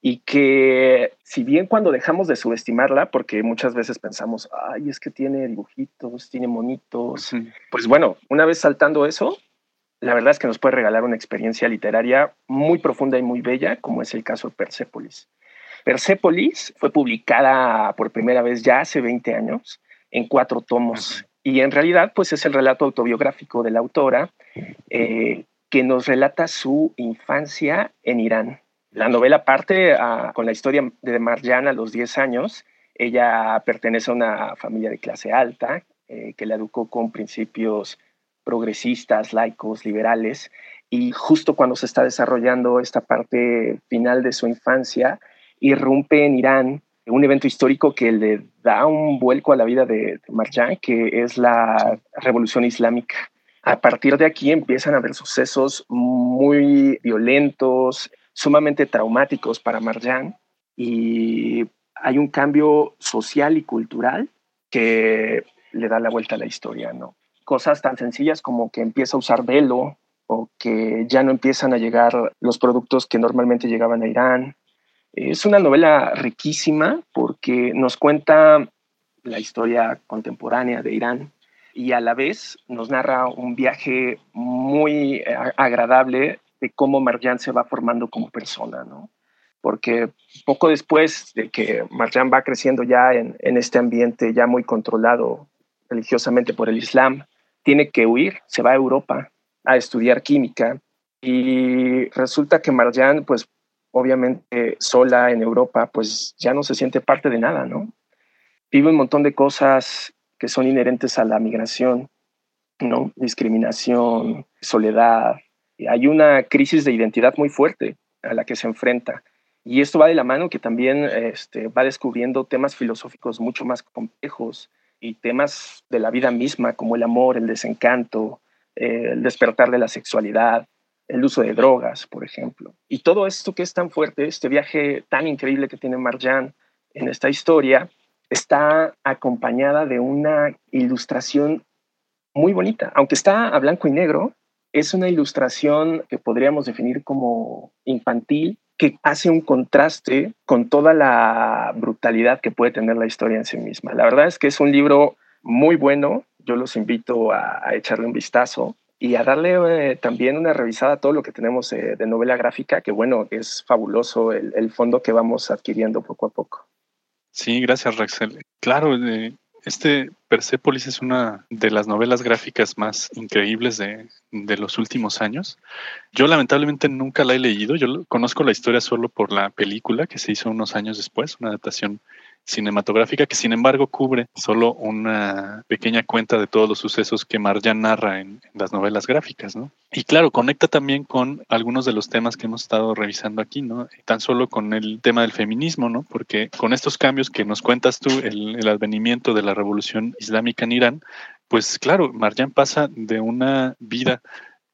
[SPEAKER 4] y que si bien cuando dejamos de subestimarla, porque muchas veces pensamos, ay, es que tiene dibujitos, tiene monitos, pues bueno, una vez saltando eso, la verdad es que nos puede regalar una experiencia literaria muy profunda y muy bella, como es el caso de Persepolis. Persepolis fue publicada por primera vez ya hace 20 años en cuatro tomos y en realidad pues es el relato autobiográfico de la autora eh, que nos relata su infancia en Irán. La novela parte ah, con la historia de Marjan a los 10 años. Ella pertenece a una familia de clase alta eh, que la educó con principios progresistas, laicos, liberales, y justo cuando se está desarrollando esta parte final de su infancia, irrumpe en Irán un evento histórico que le da un vuelco a la vida de, Marjan, que es la revolución islámica. A partir de aquí empiezan a haber sucesos muy violentos, sumamente traumáticos para Marjan y hay un cambio social y cultural que le da la vuelta a la historia, ¿no? Cosas tan sencillas como que empieza a usar velo o que ya no empiezan a llegar los productos que normalmente llegaban a Irán, es una novela riquísima porque nos cuenta la historia contemporánea de Irán y a la vez nos narra un viaje muy eh, agradable de cómo Marjan se va formando como persona, ¿no? Porque poco después de que Marjan va creciendo ya en, en este ambiente ya muy controlado religiosamente por el Islam, tiene que huir, se va a Europa a estudiar química y resulta que Marjan pues obviamente sola en Europa, pues ya no se siente parte de nada, ¿no? Vive un montón de cosas que son inherentes a la migración, ¿no? Discriminación, soledad. Hay una crisis de identidad muy fuerte a la que se enfrenta. Y esto va de la mano que también este, va descubriendo temas filosóficos mucho más complejos y temas de la vida misma, como el amor, el desencanto, eh, el despertar de la sexualidad, el uso de drogas, por ejemplo. Y todo esto que es tan fuerte, este viaje tan increíble que tiene Marjan en esta historia, está acompañada de una ilustración muy bonita. Aunque está a blanco y negro, es una ilustración que podríamos definir como infantil, que hace un contraste con toda la brutalidad que puede tener la historia en sí misma. La verdad es que es un libro muy bueno, yo los invito a, echarle un vistazo y a darle eh, también una revisada a todo lo que tenemos eh, de novela gráfica, que bueno, es fabuloso el, el, fondo que vamos adquiriendo poco a poco.
[SPEAKER 3] Sí, gracias Raxel. Claro, eh, este Persepolis es una de las novelas gráficas más increíbles de, de, los últimos años. Yo lamentablemente nunca la he leído, yo conozco la historia solo por la película que se hizo unos años después, una adaptación cinematográfica que sin embargo cubre solo una pequeña cuenta de todos los sucesos que Marjan narra en, las novelas gráficas, ¿no? Y claro, conecta también con algunos de los temas que hemos estado revisando aquí, ¿no? Tan solo con el tema del feminismo, ¿no? Porque con estos cambios que nos cuentas tú, el, el advenimiento de la revolución islámica en Irán, pues claro, Marjan pasa de una vida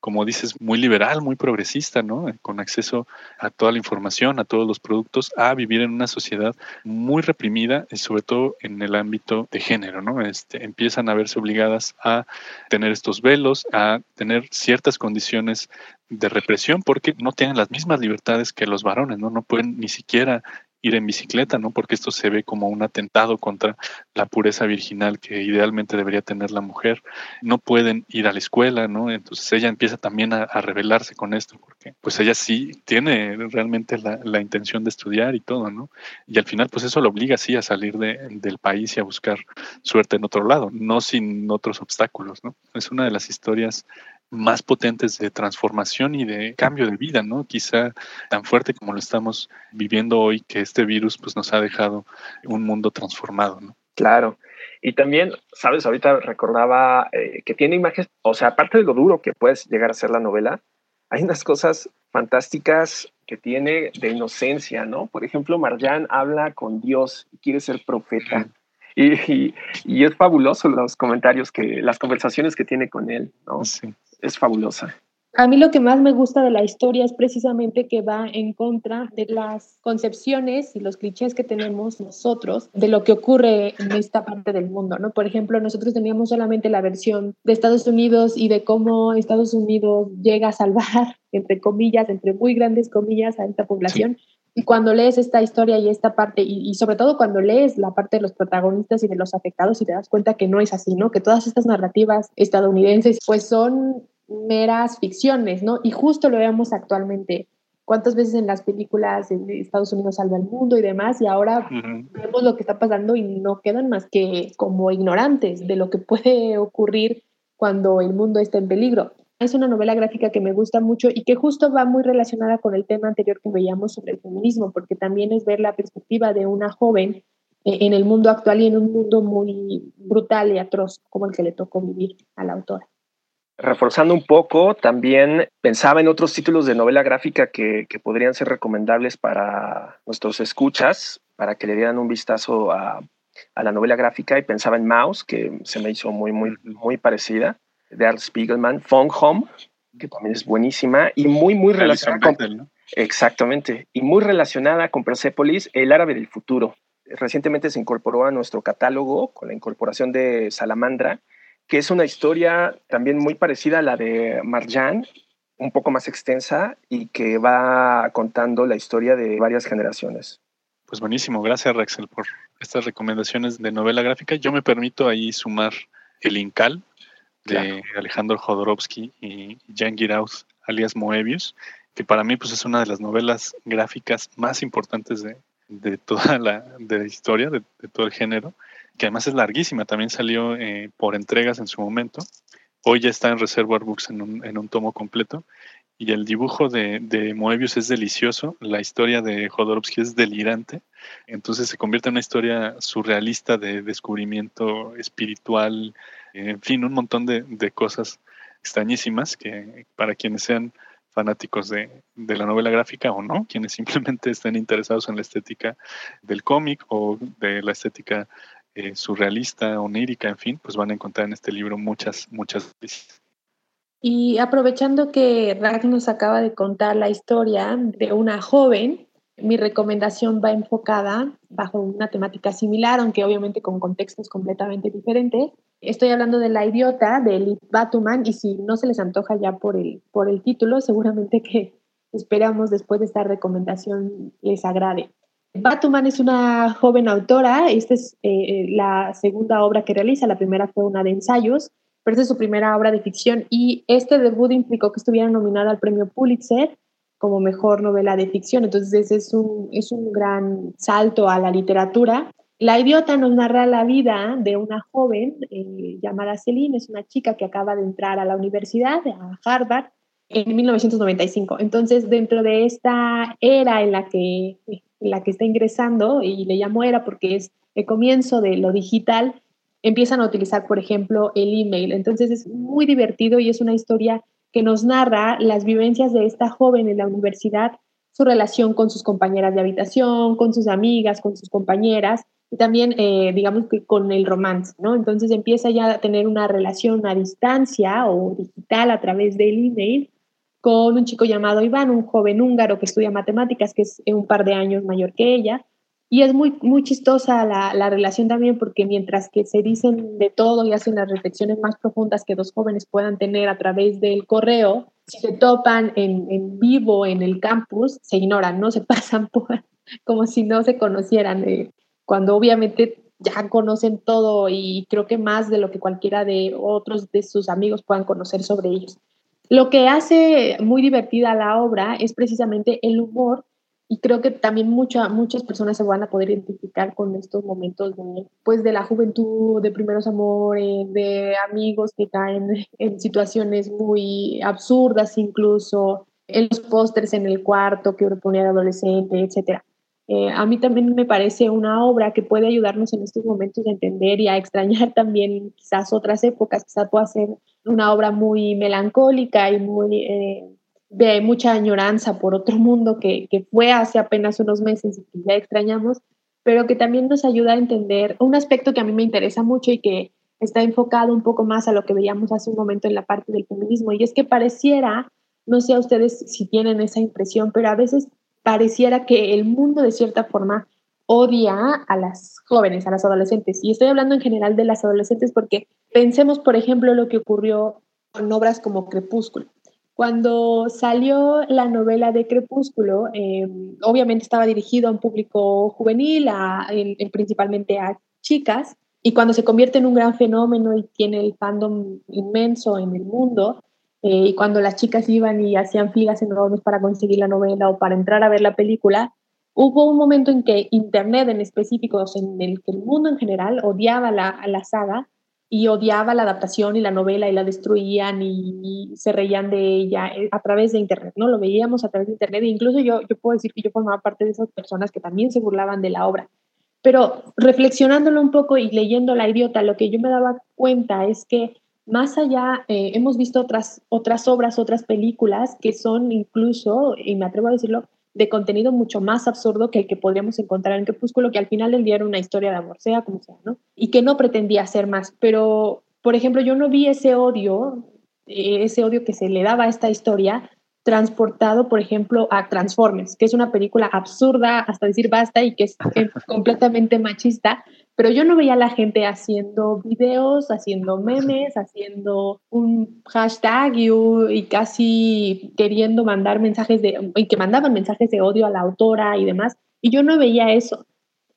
[SPEAKER 3] como dices, muy liberal, muy progresista, ¿no? Con acceso a toda la información, a todos los productos, a vivir en una sociedad muy reprimida, y sobre todo en el ámbito de género, ¿no? Este, empiezan a verse obligadas a tener estos velos, a tener ciertas condiciones de represión porque no tienen las mismas libertades que los varones, ¿no? No pueden ni siquiera ir en bicicleta, ¿no? Porque esto se ve como un atentado contra la pureza virginal que idealmente debería tener la mujer. No pueden ir a la escuela, ¿no? Entonces ella empieza también a, rebelarse con esto, porque pues ella sí tiene realmente la, la, intención de estudiar y todo, ¿no? Y al final pues eso lo obliga sí a salir de, del país y a buscar suerte en otro lado, no sin otros obstáculos, ¿no? Es una de las historias más potentes de transformación y de cambio de vida, ¿no? Quizá tan fuerte como lo estamos viviendo hoy, que este virus pues nos ha dejado un mundo transformado, ¿no?
[SPEAKER 4] Claro. Y también, sabes, ahorita recordaba eh, que tiene imágenes, o sea, aparte de lo duro que puedes llegar a ser la novela, hay unas cosas fantásticas que tiene de inocencia, ¿no? Por ejemplo, Marjan habla con Dios y quiere ser profeta. Y, y, y, es fabuloso los comentarios que, las conversaciones que tiene con él, ¿no? Sí. Es fabulosa.
[SPEAKER 5] A mí lo que más me gusta de la historia es precisamente que va en contra de las concepciones y los clichés que tenemos nosotros de lo que ocurre en esta parte del mundo, ¿no? Por ejemplo, nosotros teníamos solamente la versión de Estados Unidos y de cómo Estados Unidos llega a salvar, [laughs] entre comillas, entre muy grandes comillas, a esta población. Sí. Y cuando lees esta historia y esta parte, y, y, sobre todo cuando lees la parte de los protagonistas y de los afectados y te das cuenta que no es así, ¿no? Que todas estas narrativas estadounidenses pues son meras ficciones, ¿no? Y justo lo vemos actualmente. ¿Cuántas veces en las películas de Estados Unidos salva el mundo y demás? Y ahora uh -huh. vemos lo que está pasando y no quedan más que como ignorantes de lo que puede [laughs] ocurrir cuando el mundo está en peligro. Es una novela gráfica que me gusta mucho y que justo va muy relacionada con el tema anterior que veíamos sobre el feminismo, porque también es ver la perspectiva de una joven en el mundo actual y en un mundo muy brutal y atroz como el que le tocó vivir a la autora.
[SPEAKER 4] Reforzando un poco, también pensaba en otros títulos de novela gráfica que, que, podrían ser recomendables para nuestros escuchas, para que le dieran un vistazo a, a, la novela gráfica y pensaba en Mouse, que se me hizo muy, muy, muy parecida, de Art Spiegelman, Phone Home, que también es buenísima y muy, muy relacionada con... ¿no? Exactamente, y muy relacionada con Persepolis, El árabe del futuro. Recientemente se incorporó a nuestro catálogo con la incorporación de Salamandra, que es una historia también muy parecida a la de Marjan, un poco más extensa y que va contando la historia de varias generaciones.
[SPEAKER 3] Pues buenísimo, gracias Rexel por estas recomendaciones de novela gráfica. Yo me permito ahí sumar El Incal de claro. Alejandro Jodorowsky y Jan Giraud, alias Moebius, que para mí pues es una de las novelas gráficas más importantes de, de toda la, de la historia, de, de todo el género que además es larguísima, también salió eh, por entregas en su momento. Hoy ya está en Reservoir Books en un, en un tomo completo. Y el dibujo de, de, Moebius es delicioso, la historia de Jodorowsky es delirante, entonces se convierte en una historia surrealista de descubrimiento espiritual, en fin, un montón de, de cosas extrañísimas que para quienes sean fanáticos de, de, la novela gráfica o no, quienes simplemente estén interesados en la estética del cómic o de la estética eh, surrealista, onírica, en fin, pues van a encontrar en este libro muchas, muchas veces.
[SPEAKER 5] Y aprovechando que Rag nos acaba de contar la historia de una joven, mi recomendación va enfocada bajo una temática similar, aunque obviamente con contextos completamente diferentes. Estoy hablando de La Idiota, de Elif Batuman, y si no se les antoja ya por el, por el título, seguramente que esperamos después de esta recomendación les agrade. Batuman es una joven autora, esta es eh, la segunda obra que realiza, la primera fue una de ensayos, pero es su primera obra de ficción y este debut implicó que estuviera nominada al premio Pulitzer como mejor novela de ficción, entonces es un, es un gran salto a la literatura. La idiota nos narra la vida de una joven eh, llamada Celine, es una chica que acaba de entrar a la universidad, a Harvard, en 1995. Entonces, dentro de esta era en la que, la que está ingresando, y le llamo era porque es el comienzo de lo digital, empiezan a utilizar, por ejemplo, el email. Entonces es muy divertido y es una historia que nos narra las vivencias de esta joven en la universidad, su relación con sus compañeras de habitación, con sus amigas, con sus compañeras y también, eh, digamos que con el romance, ¿no? Entonces empieza ya a tener una relación a distancia o digital a través del email con un chico llamado Iván, un joven húngaro que estudia matemáticas, que es un par de años mayor que ella, y es muy, muy chistosa la, la, relación también porque mientras que se dicen de todo y hacen las reflexiones más profundas que dos jóvenes puedan tener a través del correo, si se topan en, en vivo en el campus, se ignoran, no se [laughs] pasan por, como si no se conocieran, eh, cuando obviamente ya conocen todo y creo que más de lo que cualquiera de otros de sus amigos puedan conocer sobre ellos. Lo que hace muy divertida la obra es precisamente el humor y creo que también mucha, muchas personas se van a poder identificar con estos momentos de, pues, de la juventud, de primeros amores, de amigos que caen en situaciones muy absurdas incluso, en los pósters en el cuarto que uno pone de adolescente, etc. Eh, a mí también me parece una obra que puede ayudarnos en estos momentos a entender y a extrañar [laughs] también quizás otras épocas, quizás pueda ser una obra muy melancólica y muy... Eh, de mucha añoranza por otro mundo que, que fue hace apenas unos meses y que ya extrañamos, pero que también nos ayuda a entender un aspecto que a mí me interesa mucho y que está enfocado un poco más a lo que veíamos hace un momento en la parte del feminismo, y es que pareciera, no sé a ustedes si tienen esa impresión, pero a veces pareciera que el mundo de cierta forma odia a las jóvenes, a las adolescentes. Y estoy hablando en general de las adolescentes porque pensemos, por ejemplo, lo que ocurrió con obras como Crepúsculo. Cuando salió la novela de Crepúsculo, eh, obviamente estaba dirigido a un público juvenil, a, principalmente a chicas, y cuando se convierte en un gran fenómeno y tiene el fandom inmenso en el mundo, eh, y cuando las chicas iban y hacían filas enormes para conseguir la novela o para entrar a ver la película, hubo un momento en que Internet en específico, en el que el mundo en general odiaba la, a la saga, y odiaba la adaptación y la novela y la destruían y, se reían de ella eh, a través de Internet, ¿no? Lo veíamos a través de Internet e incluso yo, yo puedo decir que yo formaba parte de esas personas que también se burlaban de la obra. Pero reflexionándolo un poco y leyendo La Idiota, lo que yo me daba cuenta es que más allá, eh, hemos visto otras, otras obras, otras películas que son incluso, y me atrevo a decirlo, de contenido mucho más absurdo que el que podríamos encontrar en Crepúsculo, que al final del día era una historia de amor, sea como sea, ¿no? Y que no pretendía ser más. Pero, por ejemplo, yo no vi ese odio, eh, ese odio que se le daba a esta historia transportado, por ejemplo, a Transformers, que es una película absurda hasta decir basta y que es [laughs] completamente machista, pero yo no veía a la gente haciendo videos, haciendo memes, haciendo un hashtag y, casi queriendo mandar mensajes de, y que mandaban mensajes de odio a la autora y demás. Y yo no veía eso.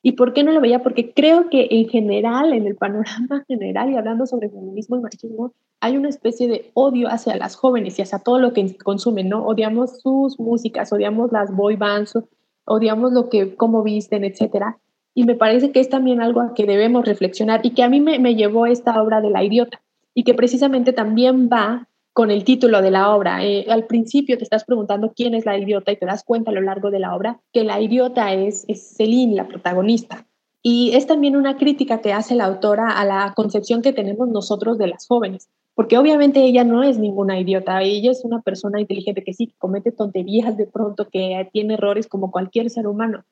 [SPEAKER 5] ¿Y por qué no lo veía? Porque creo que en general, en el panorama [laughs] general y hablando sobre feminismo y machismo, hay una especie de odio hacia las jóvenes y hacia todo lo que consumen, ¿no? Odiamos sus músicas, odiamos las boy bands, odiamos lo que, cómo visten, etcétera y me parece que es también algo a que debemos reflexionar y que a mí me, me llevó esta obra de la idiota y que precisamente también va con el título de la obra. Eh, al principio te estás preguntando quién es la idiota y te das cuenta a lo largo de la obra que la idiota es, es Celine, la protagonista. Y es también una crítica que hace la autora a la concepción que tenemos nosotros de las jóvenes, porque obviamente ella no es ninguna idiota, ella es una persona inteligente que sí, comete tonterías de pronto, que tiene errores como cualquier ser humano,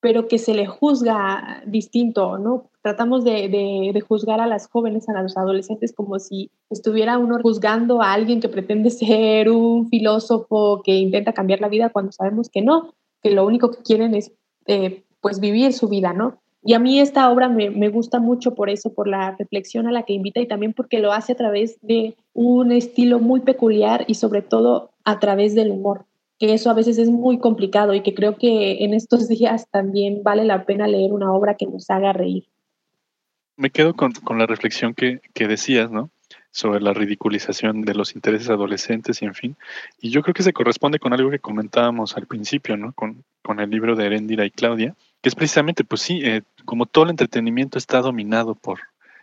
[SPEAKER 5] pero que se le juzga distinto, ¿no? Tratamos de, juzgar a las jóvenes, a los adolescentes, como si estuviera uno juzgando a alguien que pretende [laughs] ser un filósofo que intenta cambiar la vida cuando sabemos que no, que lo único que quieren es eh, pues vivir su vida, ¿no? Y a mí esta obra me, gusta mucho por eso, por la reflexión a la que invita y también porque lo hace a través de un estilo muy peculiar y sobre todo a través del humor que eso a veces es muy complicado y que creo que en estos [laughs] días también vale la pena leer una obra que nos haga reír.
[SPEAKER 3] Me quedo con, la reflexión que, decías, ¿no? sobre la ridiculización de los intereses adolescentes y en fin. Y yo creo que se corresponde con algo que comentábamos al principio, ¿no? Con, con el libro de Erendira y Claudia, que es precisamente, pues sí, eh, como todo el entretenimiento está dominado por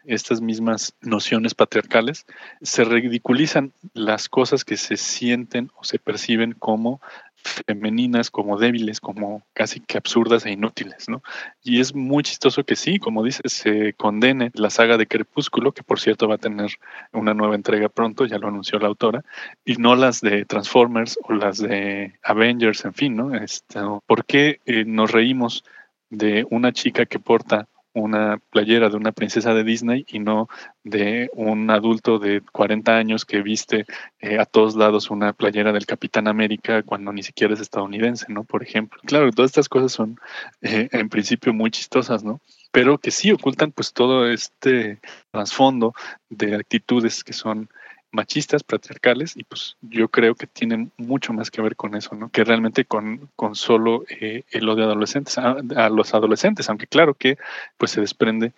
[SPEAKER 3] estas mismas nociones patriarcales, se ridiculizan las cosas que se sienten o se perciben como femeninas, como débiles, como casi que absurdas e inútiles, ¿no? Y es muy chistoso que sí, como dices, se condene la saga de Crepúsculo, que por cierto va a tener una nueva entrega pronto, ya lo anunció la autora, y no las de Transformers o las de Avengers, en fin, ¿no? Este, ¿Por qué eh, nos reímos de una chica que porta una playera de una princesa de Disney y no de un adulto de 40 años que viste eh, a todos lados una playera del Capitán América cuando ni siquiera es estadounidense, ¿no? Por ejemplo. Claro, todas estas cosas son eh, en principio muy chistosas, ¿no? Pero que sí ocultan pues todo este trasfondo de actitudes que son machistas, patriarcales, y pues yo creo que tienen mucho más que ver con eso, ¿no? Que realmente con, con solo eh, el odio a adolescentes, a, los adolescentes, aunque claro que pues se desprende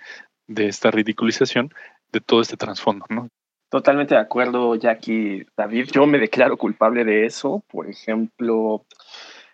[SPEAKER 3] de esta ridiculización de todo este trasfondo, ¿no?
[SPEAKER 4] Totalmente de acuerdo, Jackie, David. Yo me declaro culpable de eso. Por ejemplo,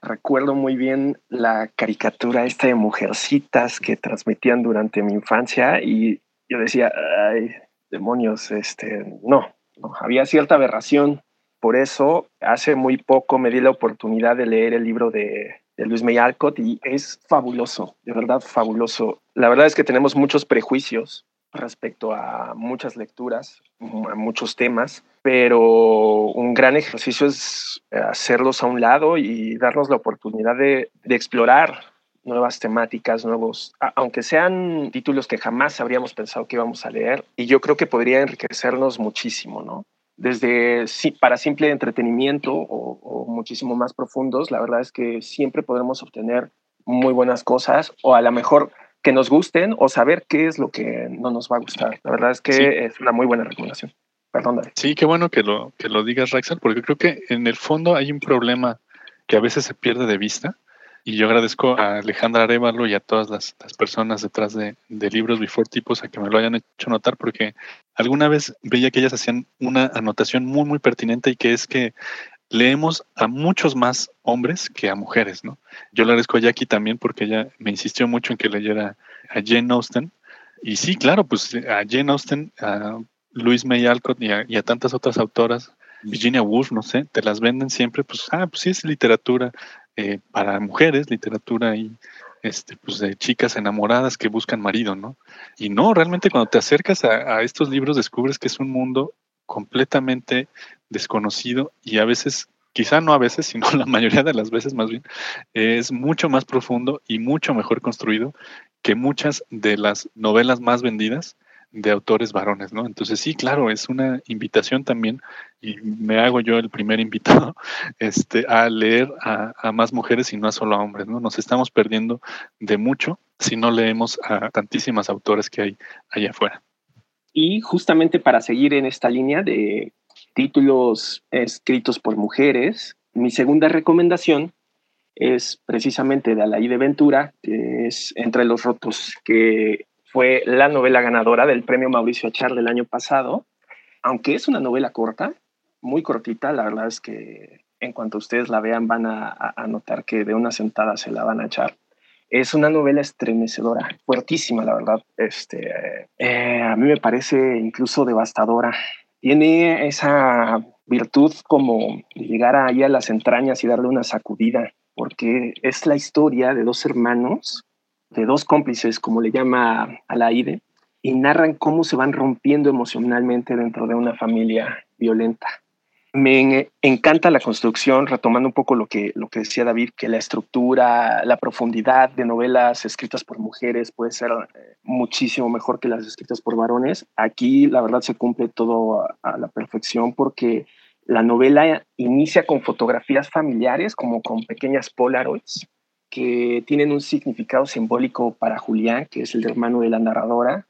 [SPEAKER 4] recuerdo muy bien la caricatura esta de mujercitas que transmitían durante mi infancia y yo decía, ay, demonios, este, no, había cierta aberración. Por eso, hace muy poco me di la oportunidad de leer el libro de, Luis May Alcott y es fabuloso, de verdad fabuloso. La verdad es que tenemos muchos prejuicios respecto a muchas lecturas, a muchos temas, pero un gran ejercicio es hacerlos a un lado y darnos la oportunidad de, de explorar nuevas temáticas, nuevos, aunque sean títulos que jamás habríamos pensado que íbamos a leer, y yo creo que podría enriquecernos muchísimo, ¿no? Desde para simple entretenimiento o, o muchísimo más profundos, la verdad es que siempre podremos obtener muy buenas cosas o a lo mejor que nos gusten o saber qué es lo que no nos va a gustar. La verdad es que es una muy buena recomendación. Perdón, David.
[SPEAKER 3] Sí, qué bueno que lo, que lo digas, Raxel, porque creo que en el fondo hay un problema que a veces se pierde de vista y yo agradezco a Alejandra Arevalo y a todas las, personas detrás de, Libros Before Tipos a que me lo hayan hecho notar, porque alguna vez veía que ellas hacían una anotación muy, muy pertinente y que es que leemos a muchos más hombres que a mujeres, ¿no? Yo le agradezco a Jackie también porque ella me insistió mucho en que leyera a Jane Austen. Y sí, claro, pues a Jane Austen, a Louise May Alcott y a, y a tantas otras autoras, Virginia Woolf, no sé, te las venden siempre, pues, ah, pues sí es literatura, eh, para mujeres, literatura y este, pues de chicas enamoradas que buscan marido, ¿no? Y no, realmente cuando te acercas a, estos libros descubres que es un mundo completamente desconocido y a veces, quizá no a veces, [laughs] sino la mayoría de las veces más bien, es mucho más profundo y mucho mejor construido que muchas de las novelas más vendidas de autores varones, ¿no? Entonces sí, claro, es una invitación también, y me hago yo el primer invitado, [laughs] este, a leer a, más mujeres y no a solo a hombres, ¿no? Nos estamos perdiendo de mucho si no leemos a tantísimas autores que hay allá afuera.
[SPEAKER 4] Y justamente para seguir en esta línea de títulos escritos por mujeres, mi segunda recomendación es precisamente de Alaí de Ventura, que es Entre los Rotos, que fue la novela ganadora del premio Mauricio Achar del año pasado. Aunque es una novela corta, muy cortita, la verdad es que en cuanto ustedes la vean van a, notar que de una sentada se la van a echar. Es una novela estremecedora, fuertísima, la verdad. Este, eh, a mí me parece incluso devastadora. Tiene esa virtud como llegar ahí a las entrañas y darle una sacudida, porque es la historia de dos hermanos de dos cómplices, como le llama a y narran cómo se van rompiendo emocionalmente dentro de una familia violenta. Me encanta la construcción, retomando un poco lo que, lo que decía David, que la estructura, la profundidad de novelas escritas por mujeres puede ser eh, muchísimo mejor que las escritas por varones. Aquí la verdad se cumple todo a la perfección porque la novela inicia con fotografías familiares, como con pequeñas polaroids, que tienen un significado simbólico para Julián, que es el hermano de la narradora,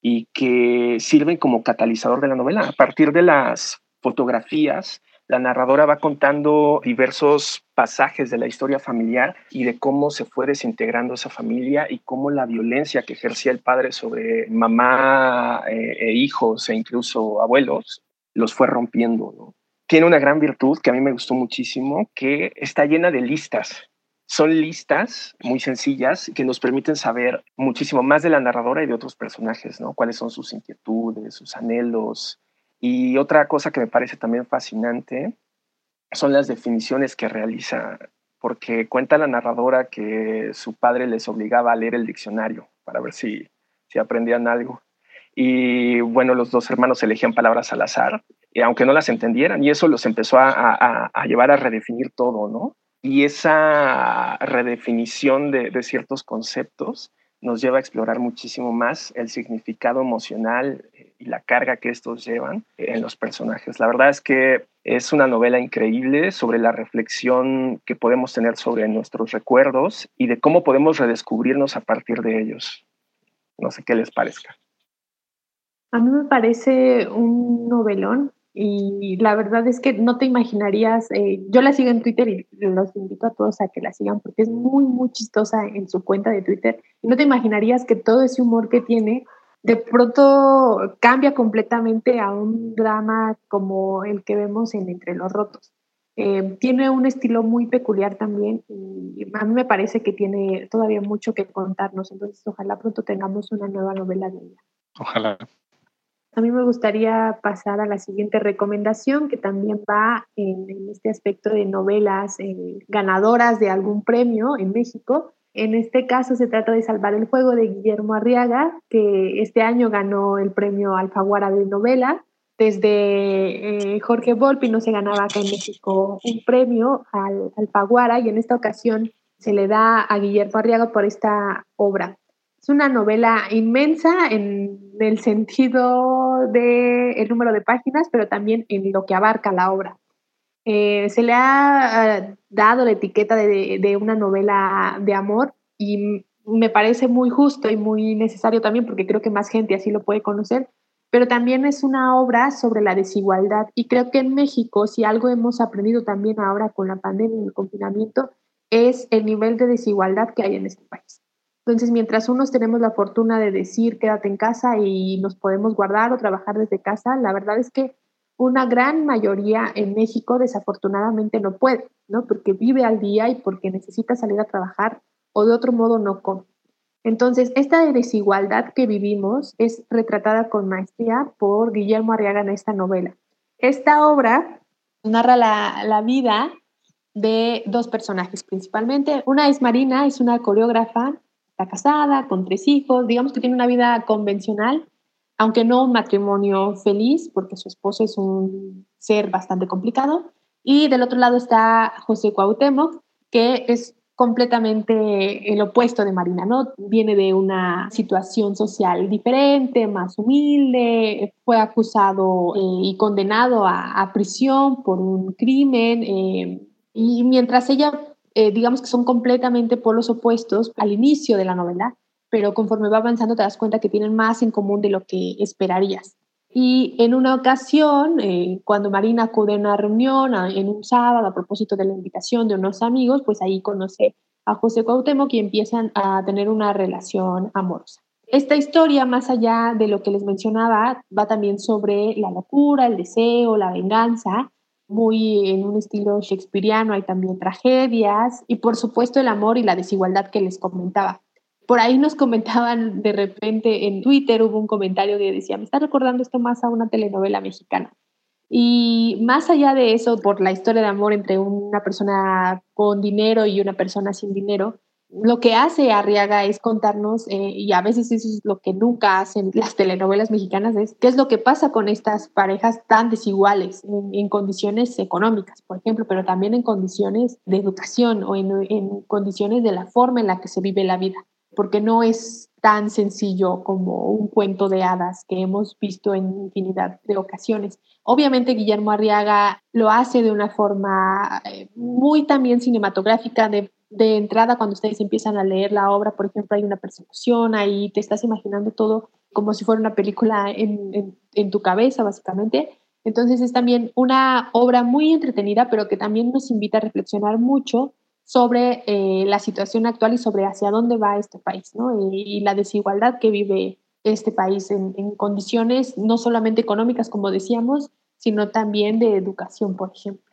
[SPEAKER 4] y que sirven como catalizador de la novela. A partir de las fotografías la narradora va contando diversos pasajes de la historia familiar y de cómo se fue desintegrando esa familia y cómo la violencia que ejercía el padre sobre mamá eh, e hijos e incluso abuelos los fue rompiendo. Tiene una gran virtud que a mí me gustó muchísimo, que está llena de listas. Son listas muy sencillas que nos permiten saber muchísimo más de la narradora y de otros personajes, ¿no? Cuáles son sus inquietudes, sus anhelos, y otra cosa que me parece también fascinante son las definiciones que realiza, porque cuenta la narradora que su padre les obligaba a leer el diccionario para ver si, si aprendían algo. Y bueno, los dos hermanos elegían palabras al azar, y aunque no las entendieran, y eso los empezó a, a, a llevar a redefinir todo, ¿no? Y esa redefinición de, ciertos conceptos nos lleva a explorar muchísimo más el significado emocional eh, y la carga que estos llevan en los personajes. La verdad es que es una novela increíble sobre la reflexión que podemos tener sobre nuestros recuerdos y de cómo podemos redescubrirnos a partir de ellos. No sé qué les parezca.
[SPEAKER 5] A mí me parece un novelón y la verdad es que no te imaginarías, eh, yo la sigo en Twitter y los invito a todos a que la sigan porque es muy, muy chistosa en su cuenta de Twitter. Y no te imaginarías que todo ese humor que tiene de pronto cambia completamente a un drama como el que vemos en Entre los Rotos. Eh, tiene un estilo muy peculiar también y a mí me parece que tiene todavía mucho que contarnos, entonces ojalá pronto tengamos una nueva novela de ella.
[SPEAKER 3] Ojalá.
[SPEAKER 5] A mí me gustaría pasar a la siguiente recomendación, que también va en, este aspecto de novelas eh, ganadoras de algún premio en México. En este caso se trata de Salvar el Fuego de Guillermo Arriaga, que este año ganó el premio Alfaguara de novela. Desde eh, Jorge Volpi no se ganaba acá en México un premio al Alfaguara y en esta ocasión se le da a Guillermo Arriaga por esta obra. Es una novela inmensa en el sentido del el número de páginas, pero también en lo que abarca la obra. Eh, se le ha eh, dado la etiqueta de, de, una novela de amor y me parece muy justo y muy necesario también porque creo que más gente así lo puede conocer, pero también es una obra sobre la desigualdad y creo que en México, si algo hemos aprendido también ahora con la pandemia y el confinamiento, es el nivel de desigualdad que hay en este país. Entonces, mientras unos tenemos la fortuna de decir quédate en casa y nos podemos guardar o trabajar desde casa, la verdad es que una gran mayoría en México desafortunadamente no puede, ¿no? Porque vive al día y porque necesita salir a trabajar o de otro modo no come. Entonces, esta desigualdad que vivimos es retratada con maestría por Guillermo Arriaga en esta novela. Esta obra narra la, la vida de dos personajes principalmente. Una es Marina, es una coreógrafa está casada, con tres hijos, digamos que tiene una vida convencional, aunque no un matrimonio feliz, porque su esposo es un ser bastante complicado. Y del otro lado está José Cuauhtémoc, que es completamente el opuesto de Marina, ¿no? Viene de una situación social diferente, más humilde, fue acusado eh, y condenado a, prisión por un crimen, eh, y mientras ella eh, digamos que son completamente polos opuestos al inicio de la novela, pero conforme va avanzando te das cuenta que tienen más en común de lo que esperarías. Y en una ocasión, eh, cuando Marina acude a una reunión en un sábado a propósito de la invitación de unos amigos, pues ahí conoce a José Cuauhtémoc y empiezan a tener una relación amorosa. Esta historia, más allá de lo que les mencionaba, va también sobre la locura, el deseo, la venganza muy en un estilo shakespeariano, hay también tragedias y por supuesto el amor y la desigualdad que les comentaba. Por ahí nos [laughs] comentaban de repente en Twitter, hubo un comentario que decía, me está recordando esto más a una telenovela mexicana. Y más allá de eso, por la historia de amor entre una persona con dinero y una persona sin dinero, lo que hace Arriaga es contarnos, eh, y a veces eso es lo que nunca hacen las telenovelas mexicanas, es qué es lo que pasa con estas parejas tan desiguales en, condiciones económicas, por ejemplo, pero también en condiciones de educación o en, en condiciones de la forma en la que se vive la vida, porque no es tan sencillo como un cuento de hadas que hemos visto en infinidad de ocasiones. Obviamente Guillermo Arriaga lo hace de una forma eh, muy también cinematográfica, de de entrada cuando ustedes empiezan a leer la obra, por ejemplo, hay una persecución, ahí te estás imaginando todo como si fuera una película en, en, tu cabeza, básicamente. Entonces es también una obra muy entretenida, pero que también nos invita a reflexionar mucho sobre eh, la situación actual y sobre hacia dónde va este país, ¿no? Y, la desigualdad que vive este país en, condiciones no solamente económicas, como decíamos, sino también de educación, por ejemplo.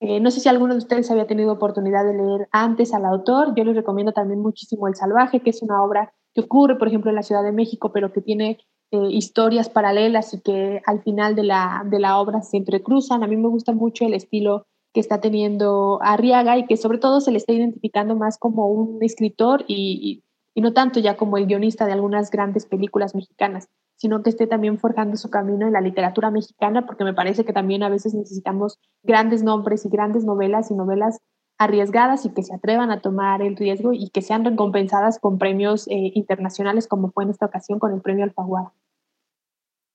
[SPEAKER 5] Eh, no sé si alguno de ustedes había tenido oportunidad de leer antes al autor. Yo les recomiendo también muchísimo El Salvaje, que es una obra que ocurre, por ejemplo, en la Ciudad de México, pero que tiene eh, historias paralelas y que al final de la, de la obra se entrecruzan. A mí me gusta mucho el estilo que está teniendo Arriaga y que sobre todo se le está identificando más como un escritor y, y, no tanto ya como el guionista de algunas grandes películas mexicanas, sino que esté también forjando su camino en la literatura mexicana, porque me parece que también a veces necesitamos grandes nombres y grandes novelas y novelas arriesgadas y que se atrevan a tomar el riesgo y que sean recompensadas con premios eh, internacionales como fue en esta ocasión con el premio Alfaguara.